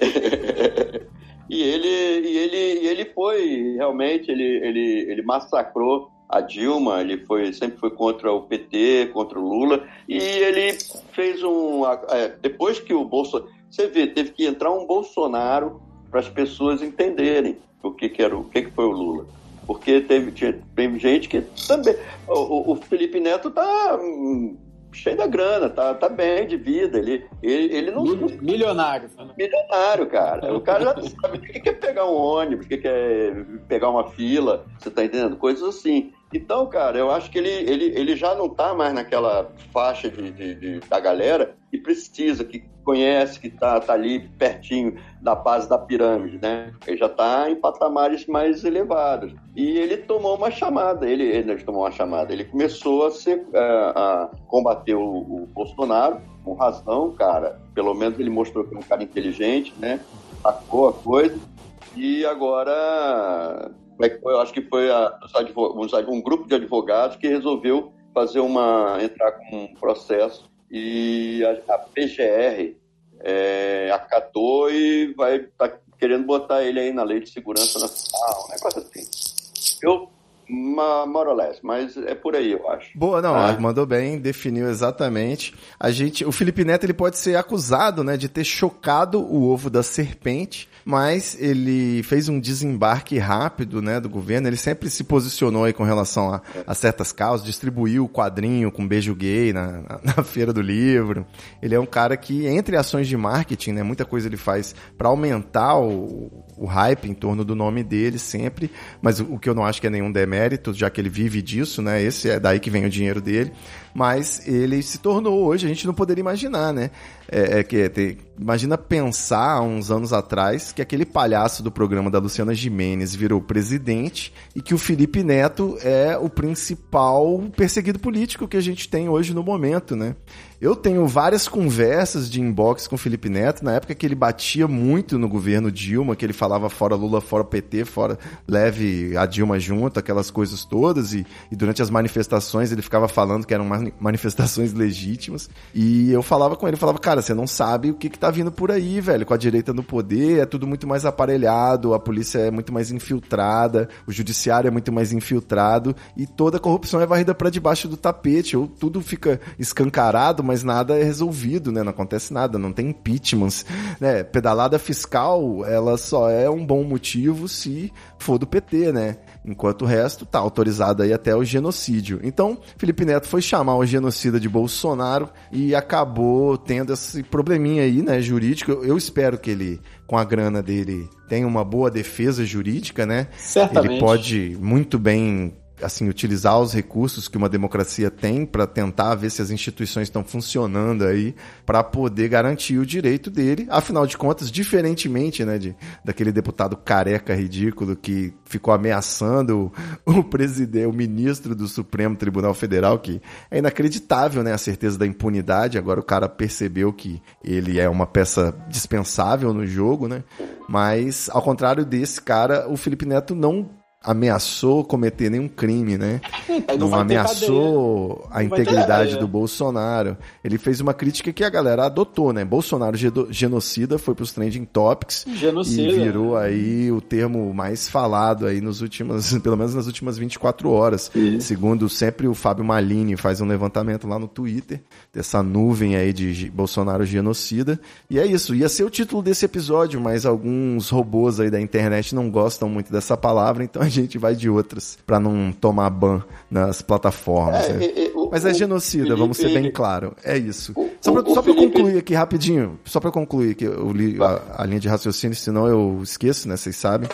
E ele, e ele, e ele foi, realmente, ele, ele, ele massacrou a Dilma, ele foi, sempre foi contra o PT, contra o Lula, e ele fez um. É, depois que o Bolsonaro. Você vê, teve que entrar um Bolsonaro para as pessoas entenderem o que, que era o que, que foi o Lula. Porque teve, tinha, gente que também. O, o Felipe Neto tá hum, cheio da grana, tá, tá bem de vida. Ele, ele, ele não. Milionário. Milionário, cara. O cara já sabe o que é pegar um ônibus, o que é pegar uma fila, você tá entendendo? Coisas assim. Então, cara, eu acho que ele, ele, ele já não tá mais naquela faixa de, de, de da galera que precisa, que conhece, que tá, tá ali pertinho da base da pirâmide, né? Ele já tá em patamares mais elevados. E ele tomou uma chamada, ele, ele tomou uma chamada, ele começou a, ser, a, é, a combater o, o Bolsonaro com razão, cara. Pelo menos ele mostrou que é um cara inteligente, né? Sacou a coisa. E agora eu acho que foi a, um grupo de advogados que resolveu fazer uma entrar com um processo e a, a PGR é, acatou e vai tá querendo botar ele aí na lei de segurança nacional, um negócio assim. Eu more or less, mas é por aí, eu acho. Boa, não, ah. mandou bem, definiu exatamente. A gente, o Felipe Neto ele pode ser acusado, né, de ter chocado o ovo da serpente, mas ele fez um desembarque rápido, né, do governo. Ele sempre se posicionou aí com relação a, a certas causas, distribuiu o quadrinho com beijo gay na, na, na, feira do livro. Ele é um cara que entre ações de marketing, né, muita coisa ele faz para aumentar o, o hype em torno do nome dele sempre, mas o, que eu não acho que é nenhum demérito mérito, já que ele vive disso, né? Esse é daí que vem o dinheiro dele. Mas ele se tornou hoje, a gente não poderia imaginar, né? É, é que é, ter, imagina pensar uns anos atrás que aquele palhaço do programa da Luciana Jimenez virou presidente e que o Felipe Neto é o principal perseguido político que a gente tem hoje no momento, né? Eu tenho várias conversas de inbox com o Felipe Neto, na época que ele batia muito no governo Dilma, que ele falava fora Lula, fora PT, fora leve a Dilma junto, aquelas coisas todas, e, e durante as manifestações ele ficava falando que eram manifestações legítimas, e eu falava com ele, falava, cara, você não sabe o que que tá vindo por aí, velho, com a direita no poder, é tudo muito mais aparelhado, a polícia é muito mais infiltrada, o judiciário é muito mais infiltrado, e toda a corrupção é varrida para debaixo do tapete, ou tudo fica escancarado, mas mas nada é resolvido, né? Não acontece nada, não tem impeachments, né? Pedalada fiscal, ela só é um bom motivo se for do PT, né? Enquanto o resto tá autorizado aí até o genocídio. Então, Felipe Neto foi chamar o genocida de Bolsonaro e acabou tendo esse probleminha aí, né, jurídico. Eu espero que ele, com a grana dele, tenha uma boa defesa jurídica, né? Certamente. Ele pode muito bem assim utilizar os recursos que uma democracia tem para tentar ver se as instituições estão funcionando aí para poder garantir o direito dele. Afinal de contas, diferentemente, né, de daquele deputado careca ridículo que ficou ameaçando o, o presidente, o ministro do Supremo Tribunal Federal, que é inacreditável, né, a certeza da impunidade. Agora o cara percebeu que ele é uma peça dispensável no jogo, né? Mas ao contrário desse cara, o Felipe Neto não ameaçou cometer nenhum crime, né? Não, não ameaçou a integridade do Bolsonaro. Ele fez uma crítica que a galera adotou, né? Bolsonaro genocida foi pros trending topics genocida. e virou aí o termo mais falado aí nos últimos, pelo menos nas últimas 24 horas. Segundo sempre o Fábio Malini faz um levantamento lá no Twitter dessa nuvem aí de Bolsonaro genocida. E é isso, ia ser o título desse episódio, mas alguns robôs aí da internet não gostam muito dessa palavra, então a gente vai de outras para não tomar ban nas plataformas. É, né? é, é, o, Mas é genocida, Felipe, vamos ser bem claro. É isso. O, só para Felipe... concluir aqui rapidinho, só para concluir que eu li a, a linha de raciocínio, senão eu esqueço, né? Vocês sabem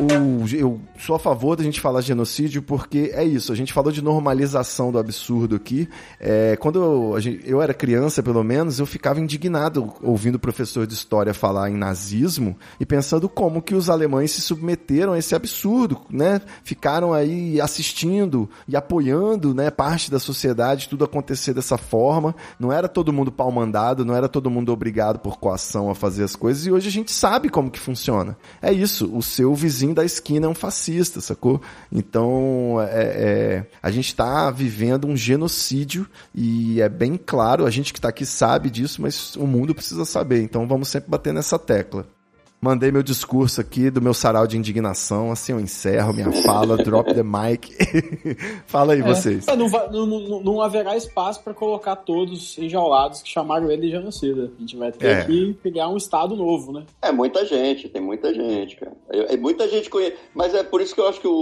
o, eu sou a favor da gente falar de genocídio porque é isso, a gente falou de normalização do absurdo aqui. É, quando eu, gente, eu, era criança, pelo menos, eu ficava indignado ouvindo o professor de história falar em nazismo e pensando como que os alemães se submeteram a esse absurdo, né? Ficaram aí assistindo e apoiando, né, parte da sociedade, tudo acontecer dessa forma. Não era todo mundo pau mandado, não era todo mundo obrigado por coação a fazer as coisas e hoje a gente sabe como que funciona. É isso, o seu vizinho vizinho da esquina é um fascista, sacou? Então, é, é, a gente está vivendo um genocídio e é bem claro, a gente que está aqui sabe disso, mas o mundo precisa saber. Então, vamos sempre bater nessa tecla. Mandei meu discurso aqui do meu sarau de indignação, assim eu encerro minha fala, drop the mic. Fala aí é, vocês. É, não, não, não, não, haverá espaço para colocar todos enjaulados que chamaram ele de genocida. A gente vai ter é. que pegar um estado novo, né? É muita gente, tem muita gente, cara. É, é muita gente conhece. Mas é por isso que eu acho que o,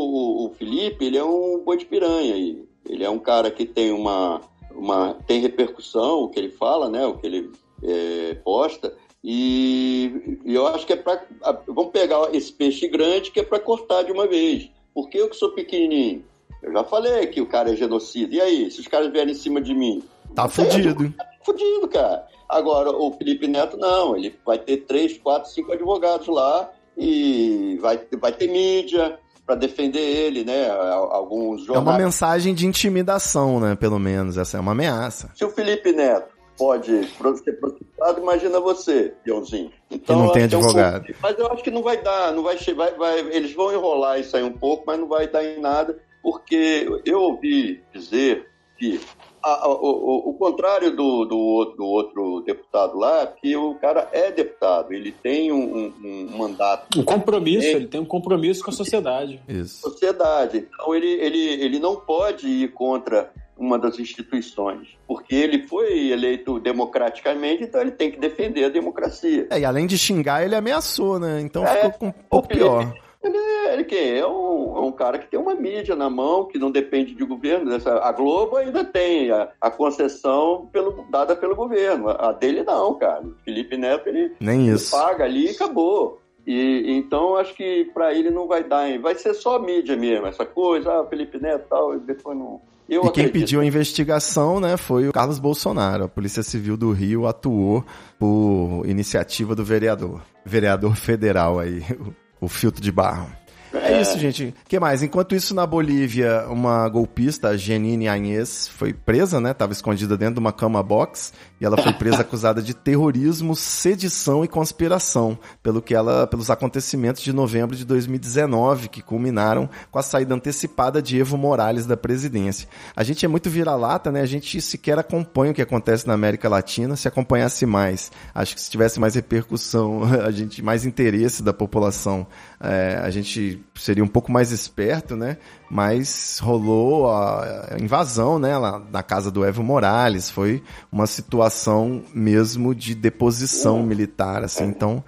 o, Felipe, ele é um boi de piranha aí. Ele é um cara que tem uma, uma tem repercussão, o que ele fala, né? O que ele é, posta e, e eu acho que é para. Vamos pegar esse peixe grande que é para cortar de uma vez. Porque eu que sou pequenininho, Eu já falei que o cara é genocida. E aí, se os caras vierem em cima de mim? Tá fudido. Tá fudido, cara. Agora, o Felipe Neto não. Ele vai ter três, quatro, cinco advogados lá e vai, vai ter mídia para defender ele, né? Alguns jornais. É uma mensagem de intimidação, né? Pelo menos. Essa é uma ameaça. Se o Felipe Neto pode ser processado, imagina você, Leãozinho. Então, que não tem advogado. É um mas eu acho que não vai dar, não vai, vai, vai, eles vão enrolar isso aí um pouco, mas não vai dar em nada, porque eu ouvi dizer que a, a, o, o, contrário do, do, do, outro deputado lá, que o cara é deputado, ele tem um, um, um mandato. Um compromisso, ele tem um compromisso com a sociedade. Isso. Sociedade. Então ele, ele, ele não pode ir contra uma das instituições, porque ele foi eleito democraticamente, então ele tem que defender a democracia. É, e além de xingar, ele ameaçou, né? Então é, ficou um pouco pior. Ele, ele quem? É um, é um cara que tem uma mídia na mão, que não depende de governo. A Globo ainda tem a, a concessão pelo, dada pelo governo. A dele não, cara. O Felipe Neto, ele, Nem isso. Ele paga ali e acabou. E, então acho que para ele não vai dar, vai ser só mídia mesmo, essa coisa, ah, Felipe Neto tal, e depois não. Eu e quem pediu a investigação, né, foi o Carlos Bolsonaro. A Polícia Civil do Rio atuou por iniciativa do vereador, vereador federal aí, o filtro de barro. É, é isso, gente. O que mais? Enquanto isso, na Bolívia, uma golpista, a Janine Anhes, foi presa, né? Tava escondida dentro de uma cama box e ela foi presa acusada de terrorismo, sedição e conspiração, pelo que ela, pelos acontecimentos de novembro de 2019, que culminaram com a saída antecipada de Evo Morales da presidência. A gente é muito vira-lata, né? A gente sequer acompanha o que acontece na América Latina. Se acompanhasse mais, acho que se tivesse mais repercussão, a gente mais interesse da população, é, a gente seria um pouco mais esperto, né? mas rolou a invasão, né, lá na casa do Evo Morales, foi uma situação mesmo de deposição militar, assim, então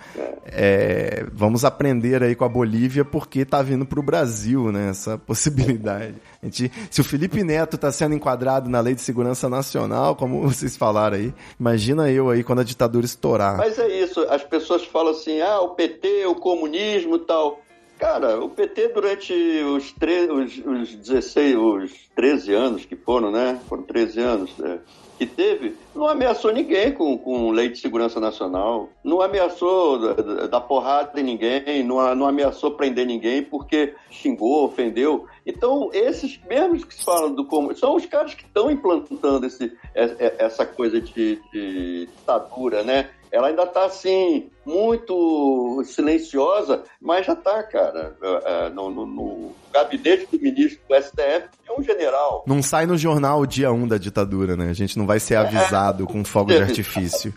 é, vamos aprender aí com a Bolívia porque tá vindo para o Brasil, né, essa possibilidade. A gente, se o Felipe Neto está sendo enquadrado na Lei de Segurança Nacional, como vocês falaram aí, imagina eu aí quando a ditadura estourar. Mas é isso, as pessoas falam assim, ah, o PT, o comunismo tal. Cara, o PT durante os, os, os 16, os 13 anos que foram, né? Foram 13 anos né? que teve, não ameaçou ninguém com, com lei de segurança nacional, não ameaçou dar porrada em ninguém, não, não ameaçou prender ninguém porque xingou, ofendeu. Então, esses mesmos que falam do como são os caras que estão implantando esse, essa coisa de ditadura, né? Ela ainda está assim, muito silenciosa, mas já está, cara. É, é, no, no, no, gabinete do ministro do STF é um general. Não sai no jornal o dia 1 um da ditadura, né? A gente não vai ser avisado é. com fogo de artifício.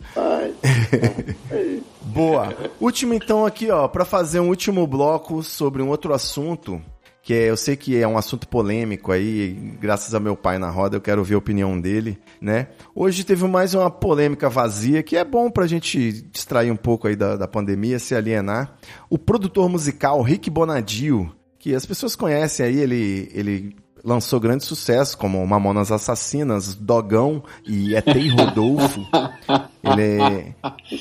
Boa. Último então aqui, ó, para fazer um último bloco sobre um outro assunto que é, eu sei que é um assunto polêmico aí, graças ao meu pai na roda, eu quero ouvir a opinião dele, né? Hoje teve mais uma polêmica vazia, que é bom pra gente distrair um pouco aí da, da pandemia, se alienar. O produtor musical Rick Bonadio, que as pessoas conhecem aí, ele, ele lançou grande sucesso, como Mamonas Assassinas, Dogão e Etei Rodolfo. Ele,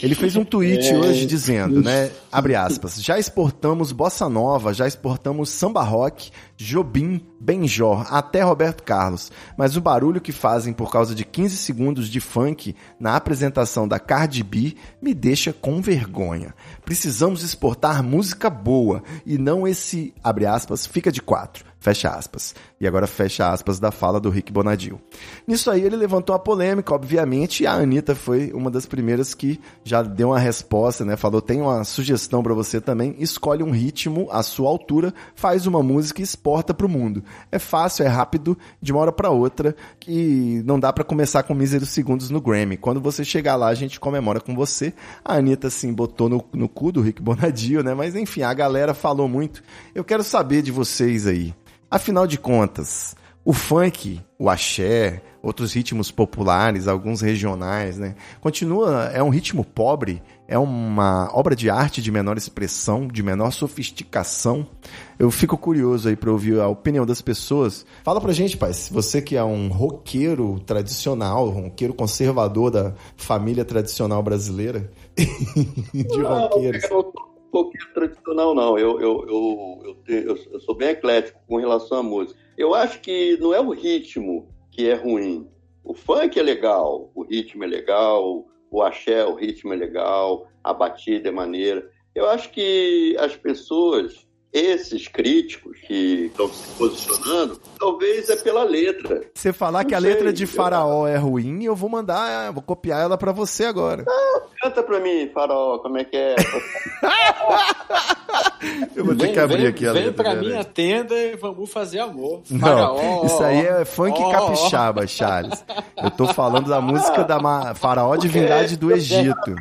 ele fez um tweet é, hoje dizendo, né? Abre aspas. Já exportamos bossa nova, já exportamos samba rock, Jobim, Benjor, até Roberto Carlos. Mas o barulho que fazem por causa de 15 segundos de funk na apresentação da Cardi B me deixa com vergonha. Precisamos exportar música boa e não esse, abre aspas, fica de quatro. Fecha aspas. E agora fecha aspas da fala do Rick Bonadil. Nisso aí ele levantou a polêmica, obviamente, e a Anitta foi uma das primeiras que já deu uma resposta, né? Falou: tem uma sugestão para você também, escolhe um ritmo à sua altura, faz uma música e exporta pro mundo. É fácil, é rápido, de uma hora para outra, que não dá para começar com míseros segundos no Grammy. Quando você chegar lá, a gente comemora com você. A Anitta, assim, botou no, no cu do Rick Bonadil, né? Mas enfim, a galera falou muito. Eu quero saber de vocês aí. Afinal de contas, o funk, o axé, outros ritmos populares, alguns regionais, né? Continua, é um ritmo pobre, é uma obra de arte de menor expressão, de menor sofisticação. Eu fico curioso aí para ouvir a opinião das pessoas. Fala pra gente, pai, se você que é um roqueiro tradicional, um roqueiro conservador da família tradicional brasileira, de roqueiros. Eu roqueiro tradicional, não. Eu, eu, eu, eu, eu, eu sou bem eclético com relação à música. Eu acho que não é o ritmo que é ruim. O funk é legal, o ritmo é legal, o axé, o ritmo é legal, a batida é maneira. Eu acho que as pessoas esses críticos que estão se posicionando, talvez é pela letra. Você falar não que a sei, letra de Faraó é ruim, eu vou mandar, vou copiar ela para você agora. Canta pra mim, Faraó, como é que é? eu vou ter que abrir vem, aqui a vem letra. Vem pra minha tenda e vamos fazer amor. Faraó, não, isso aí é funk oh, capixaba, Charles. Eu tô falando da música da Faraó Divindade do Egito.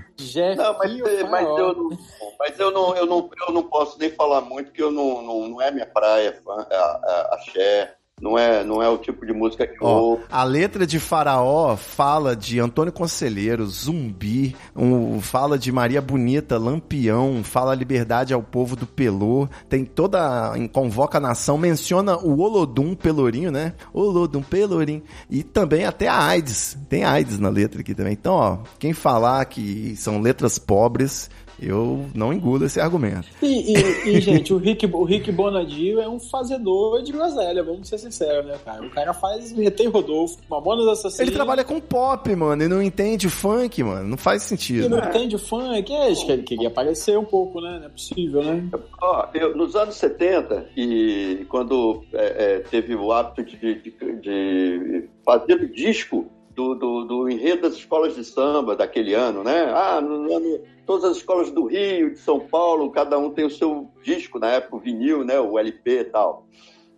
Não, mas, mas eu não mas eu não, eu, não, eu não posso nem falar muito, porque eu não, não, não é minha praia, a, a, axé. Não é, não é o tipo de música que Ó, eu. A letra de Faraó fala de Antônio Conselheiro, Zumbi, um, fala de Maria Bonita, Lampião, fala liberdade ao povo do Pelô, tem toda. convoca a nação, menciona o Olodum Pelourinho, né? Olodum Pelourinho. E também até a AIDS. Tem AIDS na letra aqui também. Então, ó, quem falar que são letras pobres eu não engulo esse argumento. E, e, e gente, o Rick, o Rick Bonadio é um fazedor de groselha, vamos ser sinceros, né, cara? O cara faz Retém Rodolfo, Mamonas Assassinas. Ele trabalha com pop, mano, e não entende o funk, mano. Não faz sentido. Ele não entende o funk, é, acho que ele queria aparecer um pouco, né? Não é possível, né? Ó, eu, nos anos 70, e quando é, é, teve o hábito de, de, de fazer disco do, do, do, enredo das escolas de samba daquele ano, né? Ah, no ano, todas as escolas do Rio, de São Paulo, cada um tem o seu disco, na época o vinil, né? O LP e tal.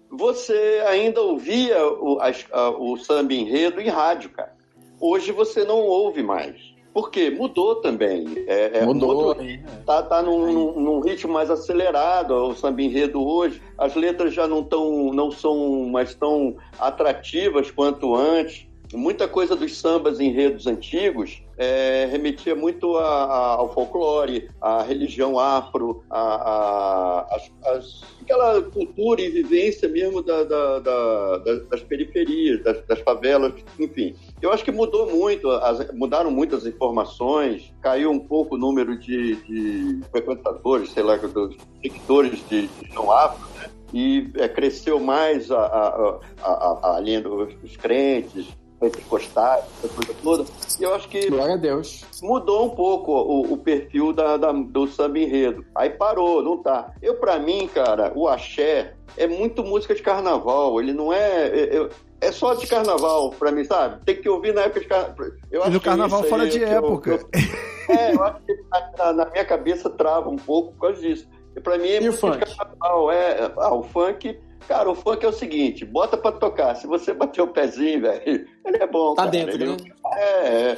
Você ainda ouvia o, a, o samba enredo em rádio, cara. Hoje você não ouve mais. Por quê? Mudou também. É, é Mudou. Outro, tá, tá num, num, num, ritmo mais acelerado o samba enredo hoje. As letras já não, tão, não são mais tão atrativas quanto antes muita coisa dos sambas enredos antigos é, remetia muito a, a, ao folclore, à religião afro, as, aquela cultura e vivência mesmo da, da, da, das periferias, das, das, favelas, enfim. Eu acho que mudou muito, as, mudaram muitas informações, caiu um pouco o número de, de frequentadores, sei lá, dos seguidores de, de religião afro, né? e é, cresceu mais a, a, a, a, linha dos crentes, pentecostais, essa coisa toda. E eu acho que. Glória a Deus. Mudou um pouco o, o perfil da, da, do samba enredo. Aí parou, não tá. Eu, para mim, cara, o axé é muito música de carnaval. Ele não é. é, é só de carnaval, pra mim, sabe? Tem que ouvir na época de carnaval. E no carnaval fora de época. Eu, eu, é, eu acho que na, na, minha cabeça trava um pouco por causa disso. E pra mim é e música de carnaval. É, ah, o funk Cara, o funk é o seguinte, bota pra tocar. Se você bater o pezinho, velho, ele é bom, tá cara. dentro, ele... né? É, é.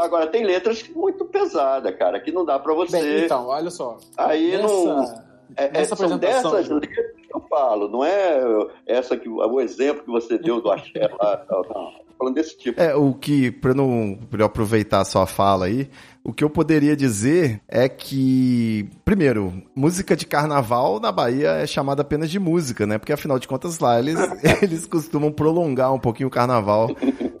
agora tem letras muito pesadas, cara, que não dá pra você... Bem, então, olha só. Aí nessa, não... É, nessa é, são dessas letras que eu falo, não é essa que o exemplo que você deu do axé lá, não falando desse tipo. É, o que, pra não pra eu aproveitar a sua fala aí, o que eu poderia dizer é que, primeiro, música de carnaval na Bahia é chamada apenas de música, né? Porque afinal de contas lá eles, eles costumam prolongar um pouquinho o carnaval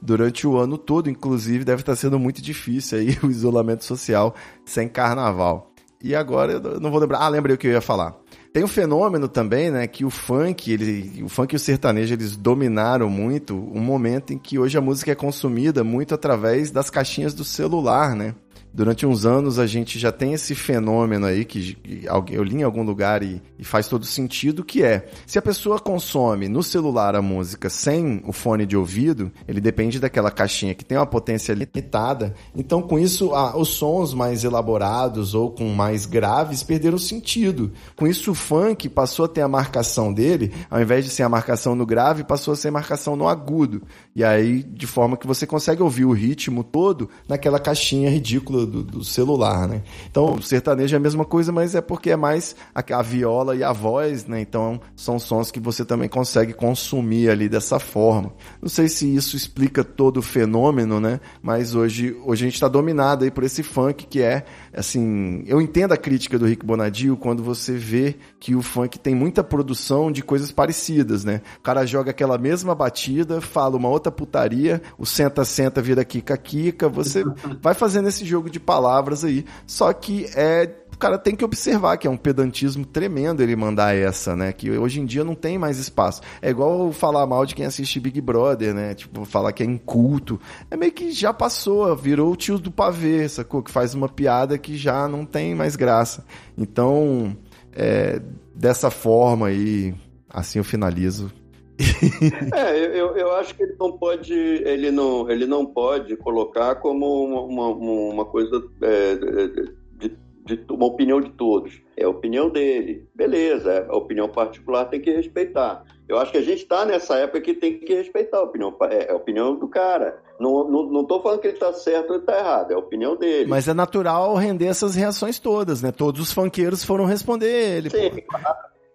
durante o ano todo, inclusive deve estar sendo muito difícil aí o isolamento social sem carnaval. E agora eu não vou lembrar. Ah, lembrei o que eu ia falar. Tem um fenômeno também, né, que o funk, ele, o funk e o sertanejo, eles dominaram muito um momento em que hoje a música é consumida muito através das caixinhas do celular, né? Durante uns anos a gente já tem esse fenômeno aí que eu li em algum lugar e, e, faz todo sentido, que é, se a pessoa consome no celular a música sem o fone de ouvido, ele depende daquela caixinha que tem uma potência limitada, então com isso os sons mais elaborados ou com mais graves perderam sentido. Com isso o funk passou a ter a marcação dele, ao invés de ser a marcação no grave, passou a ser a marcação no agudo. E aí, de forma que você consegue ouvir o ritmo todo naquela caixinha ridícula do, do, celular, né? Então, o sertanejo é a mesma coisa, mas é porque é mais a, a, viola e a voz, né? Então, são sons que você também consegue consumir ali dessa forma. Não sei se isso explica todo o fenômeno, né? Mas hoje, hoje a gente está dominado aí por esse funk que é, assim... Eu entendo a crítica do Rick Bonadio quando você vê que o funk tem muita produção de coisas parecidas, né? O cara joga aquela mesma batida, fala uma outra putaria, o senta-senta vira kika-kika, você vai fazendo esse jogo de de palavras aí. Só que é o cara tem que observar que é um pedantismo tremendo ele mandar essa, né? Que hoje em dia não tem mais espaço. É igual falar mal de quem assiste Big Brother, né? Tipo, falar que é inculto. É meio que já passou, virou o tio do pavê, sacou? Que faz uma piada que já não tem mais graça. Então, é, dessa forma aí, assim eu finalizo. é, eu, eu acho que ele não pode, ele não, ele não pode colocar como uma, uma, uma coisa é, de, uma opinião de todos. É a opinião dele. Beleza, é, a opinião particular tem que respeitar. Eu acho que a gente está nessa época que tem que respeitar a opinião, é, é a opinião do cara. Não, não, não tô falando que ele está certo ou está errado, é a opinião dele. Mas é natural render essas reações todas, né? Todos os funkeiros foram responder ele. Sim.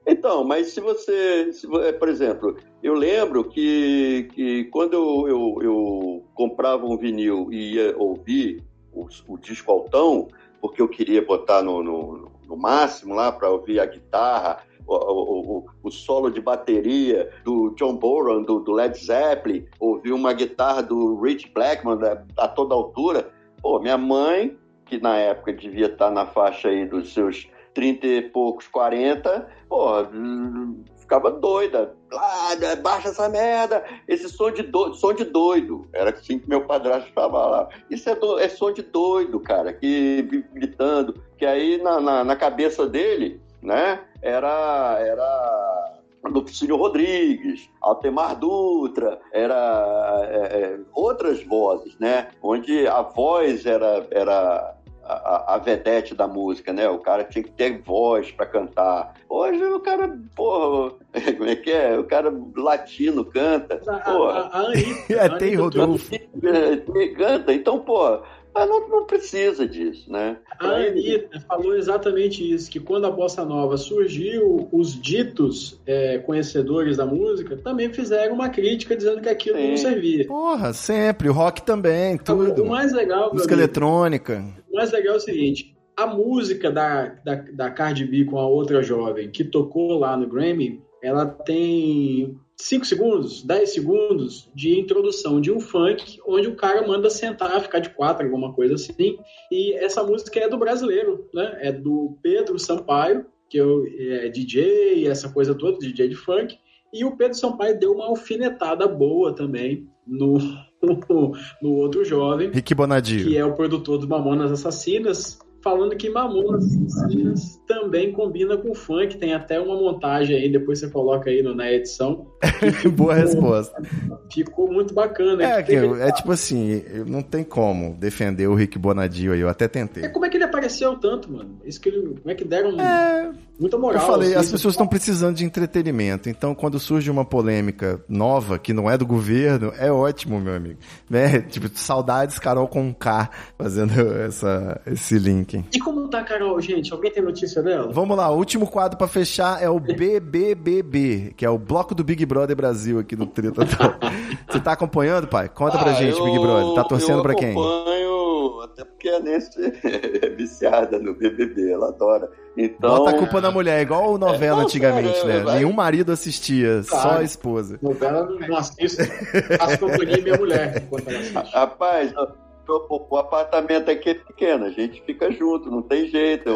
Então, mas se você, se, é, por exemplo, eu lembro que, que quando eu, eu, eu comprava um vinil e ia ouvir o, o disco altão, porque eu queria botar no, no, no máximo lá para ouvir a guitarra, o, o, o, solo de bateria do John Bonham, do, do, Led Zeppelin, ouvir uma guitarra do Rich Blackman a toda altura. Pô, minha mãe, que na época devia estar na faixa aí dos seus 30 e poucos, 40, porra, ficava doida. Ah, baixa essa merda, esse som de, do... som de doido. Era assim que meu padrasto falava lá. Isso é, do... é som de doido, cara, que gritando. Que aí na, na, na cabeça dele, né, era. era Lupicínio Rodrigues, Altemar Dutra, era é, é, outras vozes, né? Onde a voz era, era a, a, vedete da música, né? O cara tinha que ter voz para cantar. Hoje o cara, porra, como é que é? O cara latino canta. Porra. A, a, a Anitta, é, tem Rodolfo. Canta, então, porra mas não, não precisa disso, né? A Anitta falou exatamente isso, que quando a bossa nova surgiu, os ditos é, conhecedores da música também fizeram uma crítica dizendo que aquilo Sim. não servia. Porra, sempre. O rock também, tudo. O mais legal... Música eletrônica. O mais legal é o seguinte, a música da, da, da Cardi B com a outra jovem que tocou lá no Grammy, ela tem 5 segundos, 10 segundos de introdução de um funk, onde o cara manda sentar, ficar de quatro, alguma coisa assim. E essa música é do brasileiro, né? É do Pedro Sampaio, que é DJ, essa coisa toda, DJ de funk. E o Pedro Sampaio deu uma alfinetada boa também no, no outro jovem. Rick Bonadio. Que é o produtor do Mamonas Assassinas, falando que Mamonas Assassinas também combina com funk. Tem até uma montagem aí, depois você coloca aí no, na edição. Boa resposta. Ficou muito bacana. É, que, é tipo assim, não tem como defender o Rick Bonadio aí, eu até tentei. É, como é que ele apareceu tanto, mano? Isso que ele, como é que deram é, muita moral. Eu falei, assim, as pessoas estão precisando de entretenimento, então quando surge uma polêmica nova, que não é do governo, é ótimo, meu amigo. Né? Tipo, saudades Carol com K fazendo essa, esse link. E como tá a Carol, gente? Alguém tem notícia dela? Vamos lá, o último quadro para fechar é o BBBB, que é o bloco do Big Brother Brasil aqui do Treta Você tá acompanhando, pai? Conta pra ah, gente, eu, Big Brother. Tá torcendo pra quem? Até porque a Nancy é viciada no BBB, ela adora. Então... Bota a culpa na mulher, igual novela é, antigamente, é, né? Vai... Nenhum marido assistia, claro. só a esposa. Novela não assisto, faço companhia minha mulher enquanto ela assiste. Rapaz, o apartamento aqui é pequeno, a gente fica junto, não tem jeito.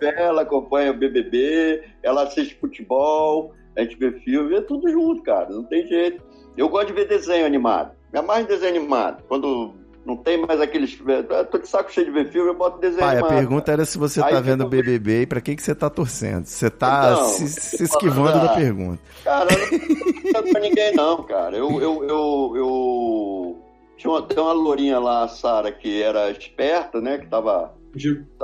ela acompanha o BBB, ela assiste futebol, a gente vê filme, é tudo junto, cara, não tem jeito. Eu gosto de ver desenho animado, é mais desenho animado. Quando não tem mais aqueles. Tô de saco cheio de ver filme, eu boto desenho Pai, animado. a pergunta cara. era se você Aí tá vendo o BBB e pra quem que você tá torcendo. Você tá então, se, se, esquivando da pergunta. Cara, não, não pra ninguém não, cara. Eu, eu, eu, eu tinha uma, tem uma lourinha lá, a Sara, que era esperta, né? Que tava.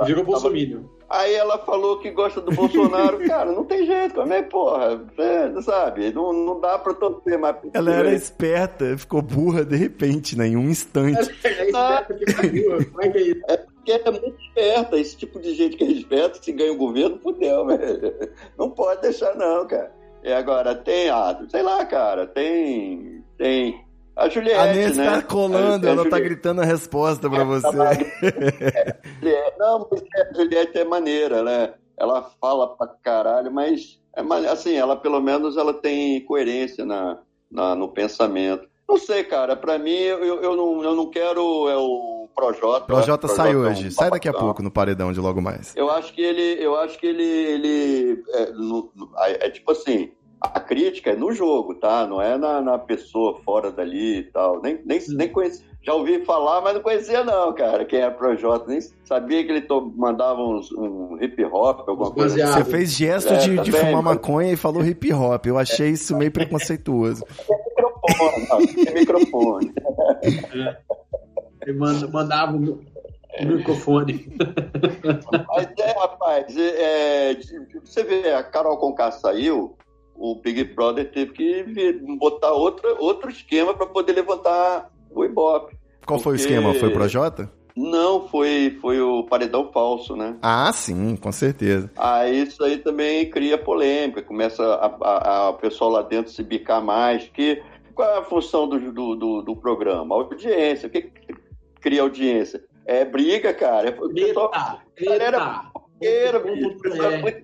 Virou Bolsonaro. Aí ela falou que gosta do Bolsonaro. Cara, não tem jeito, como é, porra? É, sabe? Não, não dá pra torcer mais. Ela era esperta, ficou burra de repente, né? Em um instante. É, esperta, Como é que é isso? É porque é muito esperta. Esse tipo de gente que é esperta, se ganha o governo, fudeu, velho. Não pode deixar, não, cara. E agora, tem, ah, sei lá, cara, tem. Tem a Juliette, a Nancy né? tá colando, ela tá gritando a resposta pra é, você. Tá é, não, mas a Juliette é maneira, né? Ela fala pra caralho, mas é, assim, ela pelo menos ela tem coerência na, na no pensamento. Não sei, cara, pra mim eu, eu, não, eu não quero é o Projota. Projota sai Projota é um hoje, sai daqui a pouco no paredão de logo mais. Eu acho que ele, eu acho que ele, ele é, no- é tipo assim, a crítica é no jogo, tá? Não é na, na pessoa fora dali e tal. Nem, nem, nem conheci, já ouvi falar, mas não conhecia não, cara, quem é Projota. Nem sabia que ele to- mandava uns, um hip hop, alguma coisa. Baseado. Você fez gesto É, de, tá de bem, fumar mas- maconha e falou hip hop. Eu achei isso meio preconceituoso. Microfone, não, tem microfone. Ele manda- mandava o microfone. Mas é, rapaz, é, é, você vê, a Carol Conká saiu, o Big Brother teve que botar outra, outro esquema para poder levantar o Ibope. Qual foi o Porque- esquema? Foi o Projota? Não, foi, foi o paredão falso, né? Ah, sim, com certeza. Aí isso aí também cria polêmica, começa a, a- a- o pessoal lá dentro se bicar mais, que qual é a função do, do, do, do programa? Audiência, o que, que cria audiência? É briga, cara. É, o pessoal Eita, eita. fofoqueiro, bicho. O pessoal é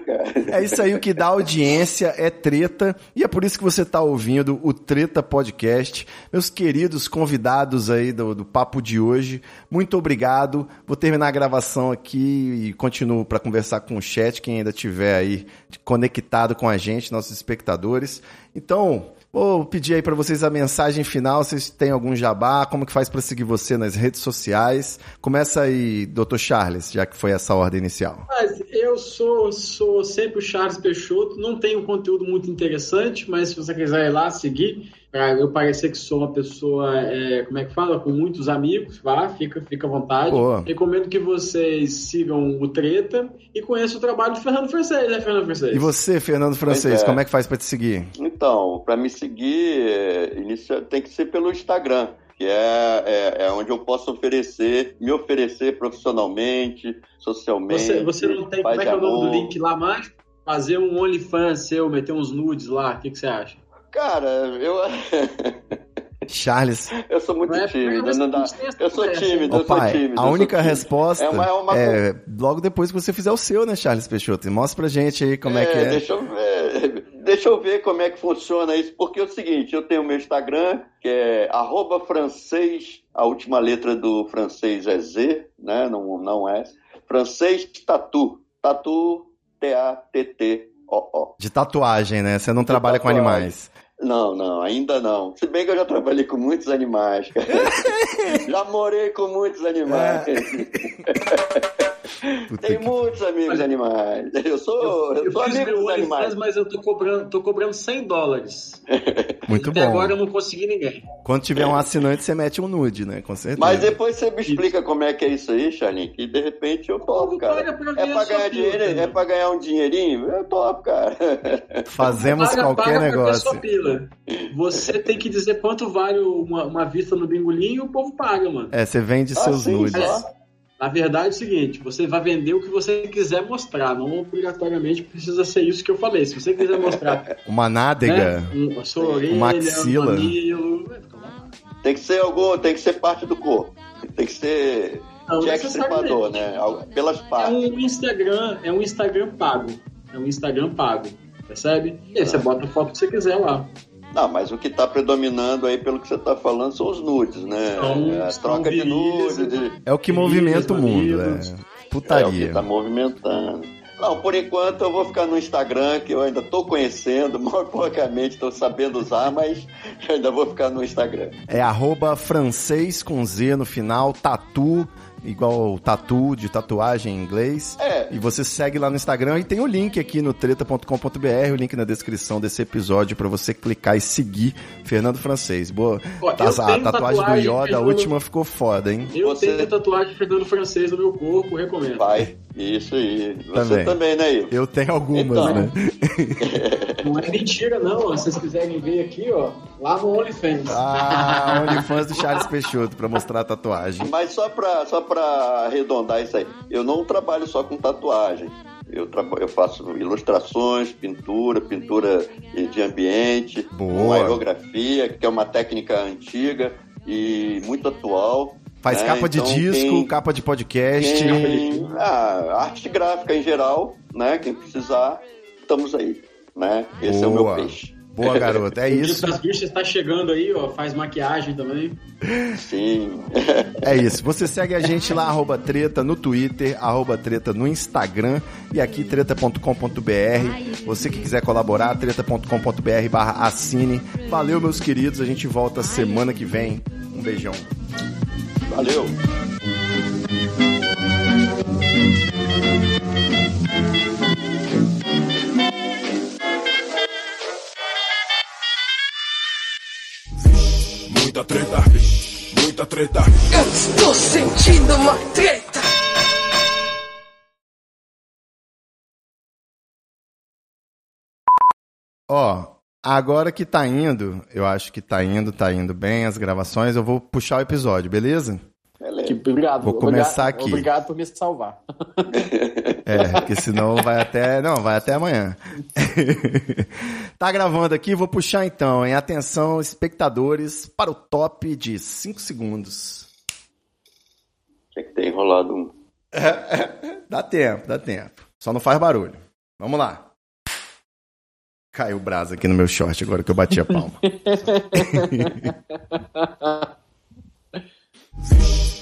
cara. É isso aí, o que dá audiência é treta, e é por isso que você está ouvindo o Treta Podcast. Meus queridos convidados aí do, do papo de hoje, muito obrigado. Vou terminar a gravação aqui e continuo para conversar com o chat, quem ainda tiver aí conectado com a gente, nossos espectadores. Então, vou pedir aí para vocês a mensagem final, vocês têm algum jabá, como que faz para seguir você nas redes sociais? Começa aí, Dr. Charles, já que foi essa ordem inicial. Mas eu sou, sou sempre o Charles Peixoto, não tenho conteúdo muito interessante, mas se você quiser ir lá seguir, pra eu parecer que sou uma pessoa, é, como é que fala, com muitos amigos, vá, fica, fica à vontade. Pô. Recomendo que vocês sigam o Treta e conheçam o trabalho do Fernando Francês, né, Fernando Francês? E você, Fernando Francês, é. como é que faz para te seguir? Então, para me seguir, é, inicia- tem que ser pelo Instagram, que é, é, é onde eu posso oferecer, me oferecer profissionalmente, socialmente. Você, você não tem, como é que é o nome do link lá mais? Fazer um OnlyFans seu, meter uns nudes lá, o que, que você acha? Cara, eu, Charles, eu sou muito é tímido. Não dá. Eu sou tímido, Ô eu sou pai, tímido. a única tímido. resposta É uma- é uma- é logo depois que você fizer o seu, né, Charles Peixoto? Mostra pra gente aí como é, que é. Deixa eu, ver, deixa eu ver como é que funciona isso, porque é o seguinte, eu tenho o meu Instagram, que é arroba francês, a última letra do francês é Z, né? Não, não é. Francês Tatu. Tatu, T-A-T-T-O-O. De tatuagem, né? Você não trabalha com tatuagem. animais. Não, não, ainda não. Se bem que eu já trabalhei com muitos animais, cara. já morei com muitos animais. Puta Tem que- muitos amigos animais. Eu sou, eu, Eu sou amigo dos animais. mas eu tô cobrando, tô cobrando 100 dólares. Muito Até bom. agora eu não consegui ninguém. Quando tiver um assinante, você mete um nude, né? Com certeza. Mas depois você me explica como é que é isso aí, Charlinho, que de repente eu topo, cara. Paga pra É pra ganhar pila, dinheiro, é cara. pra ganhar um dinheirinho? Eu topo, cara. Fazemos Paga- qualquer paga negócio. pila. Você tem que dizer quanto vale uma, uma vista no bingolinho e o povo paga, mano. É, você vende Ah, seus sim, nudes. só. Na verdade é o seguinte, você vai vender o que você quiser mostrar, não obrigatoriamente precisa ser isso que eu falei. Se você quiser mostrar Uma nádega. né, um, a sua orelha, uma axila. um. Tem que ser algum, tem que ser parte do corpo. Tem que ser Não Jack. Stripador, né? Pelas É partes. um Instagram, é um Instagram pago. É um Instagram pago, percebe? E aí você bota a foto que você quiser lá. Não, mas o que tá predominando aí, pelo que você tá falando, são os nudes, né? São- É a troca de nudes. de- É o que movimenta o mundo, mamilos. é. É o que Putaria. tá movimentando. Não, por enquanto eu vou ficar no Instagram, que eu ainda tô conhecendo, mal porcamente tô sabendo usar, mas eu ainda vou ficar no Instagram. É arroba francês com Z no final, tatu, igual tatu de tatuagem em inglês. É. E você segue lá no Instagram e tem o link aqui no treta.com.br, o link na descrição desse episódio pra você clicar e seguir Fernando Francês. Boa. Ó, Tá- a tenho tatuagem do tatuagem, Yoda, a Fernando- última ficou foda, hein? Eu Você- tenho tatuagem de Fernando Francês no meu corpo, recomendo. Vai, isso aí. Você Também. também, né, Ivo? Eu tenho algumas, Então. né? Não é mentira, não. Se vocês quiserem ver aqui, ó, lá no OnlyFans. Ah, OnlyFans do Charles Peixoto pra mostrar a tatuagem. Mas só pra, só pra arredondar isso aí, eu não trabalho só com tatuagem. Eu, eu faço ilustrações, pintura, pintura de ambiente, Boa. aerografia, que é uma técnica antiga e muito atual. Faz né? capa de Então, disco, quem- capa de podcast. quem- ah, arte gráfica em geral, né? Quem precisar, estamos aí. Né? Esse é o Boa. meu peixe. Boa, garoto. É O isso. das bichas tá chegando aí, ó. Faz maquiagem também. Sim. É isso. Você segue a gente lá, arroba treta, no Twitter, arroba treta no Instagram e aqui treta.com.br. Você que quiser colaborar, treta.com.br barra assine. Valeu, meus queridos. A gente volta semana que vem. Um beijão. Valeu. Muita treta, muita treta. Eu estou sentindo uma treta. Ó, agora que tá indo, eu acho que tá indo, tá indo bem as gravações, eu vou puxar o episódio, beleza? Beleza. Que, obrigado. Vou começar obrigado, aqui. Obrigado por me salvar. É, porque senão vai até. Não, vai até amanhã. tá gravando aqui, vou puxar então, em atenção, espectadores, para o top de 5 segundos. Tinha que ter enrolado um. Dá tempo, dá tempo. Só não faz barulho. Vamos lá. Caiu o brasa aqui no meu short agora que eu bati a palma.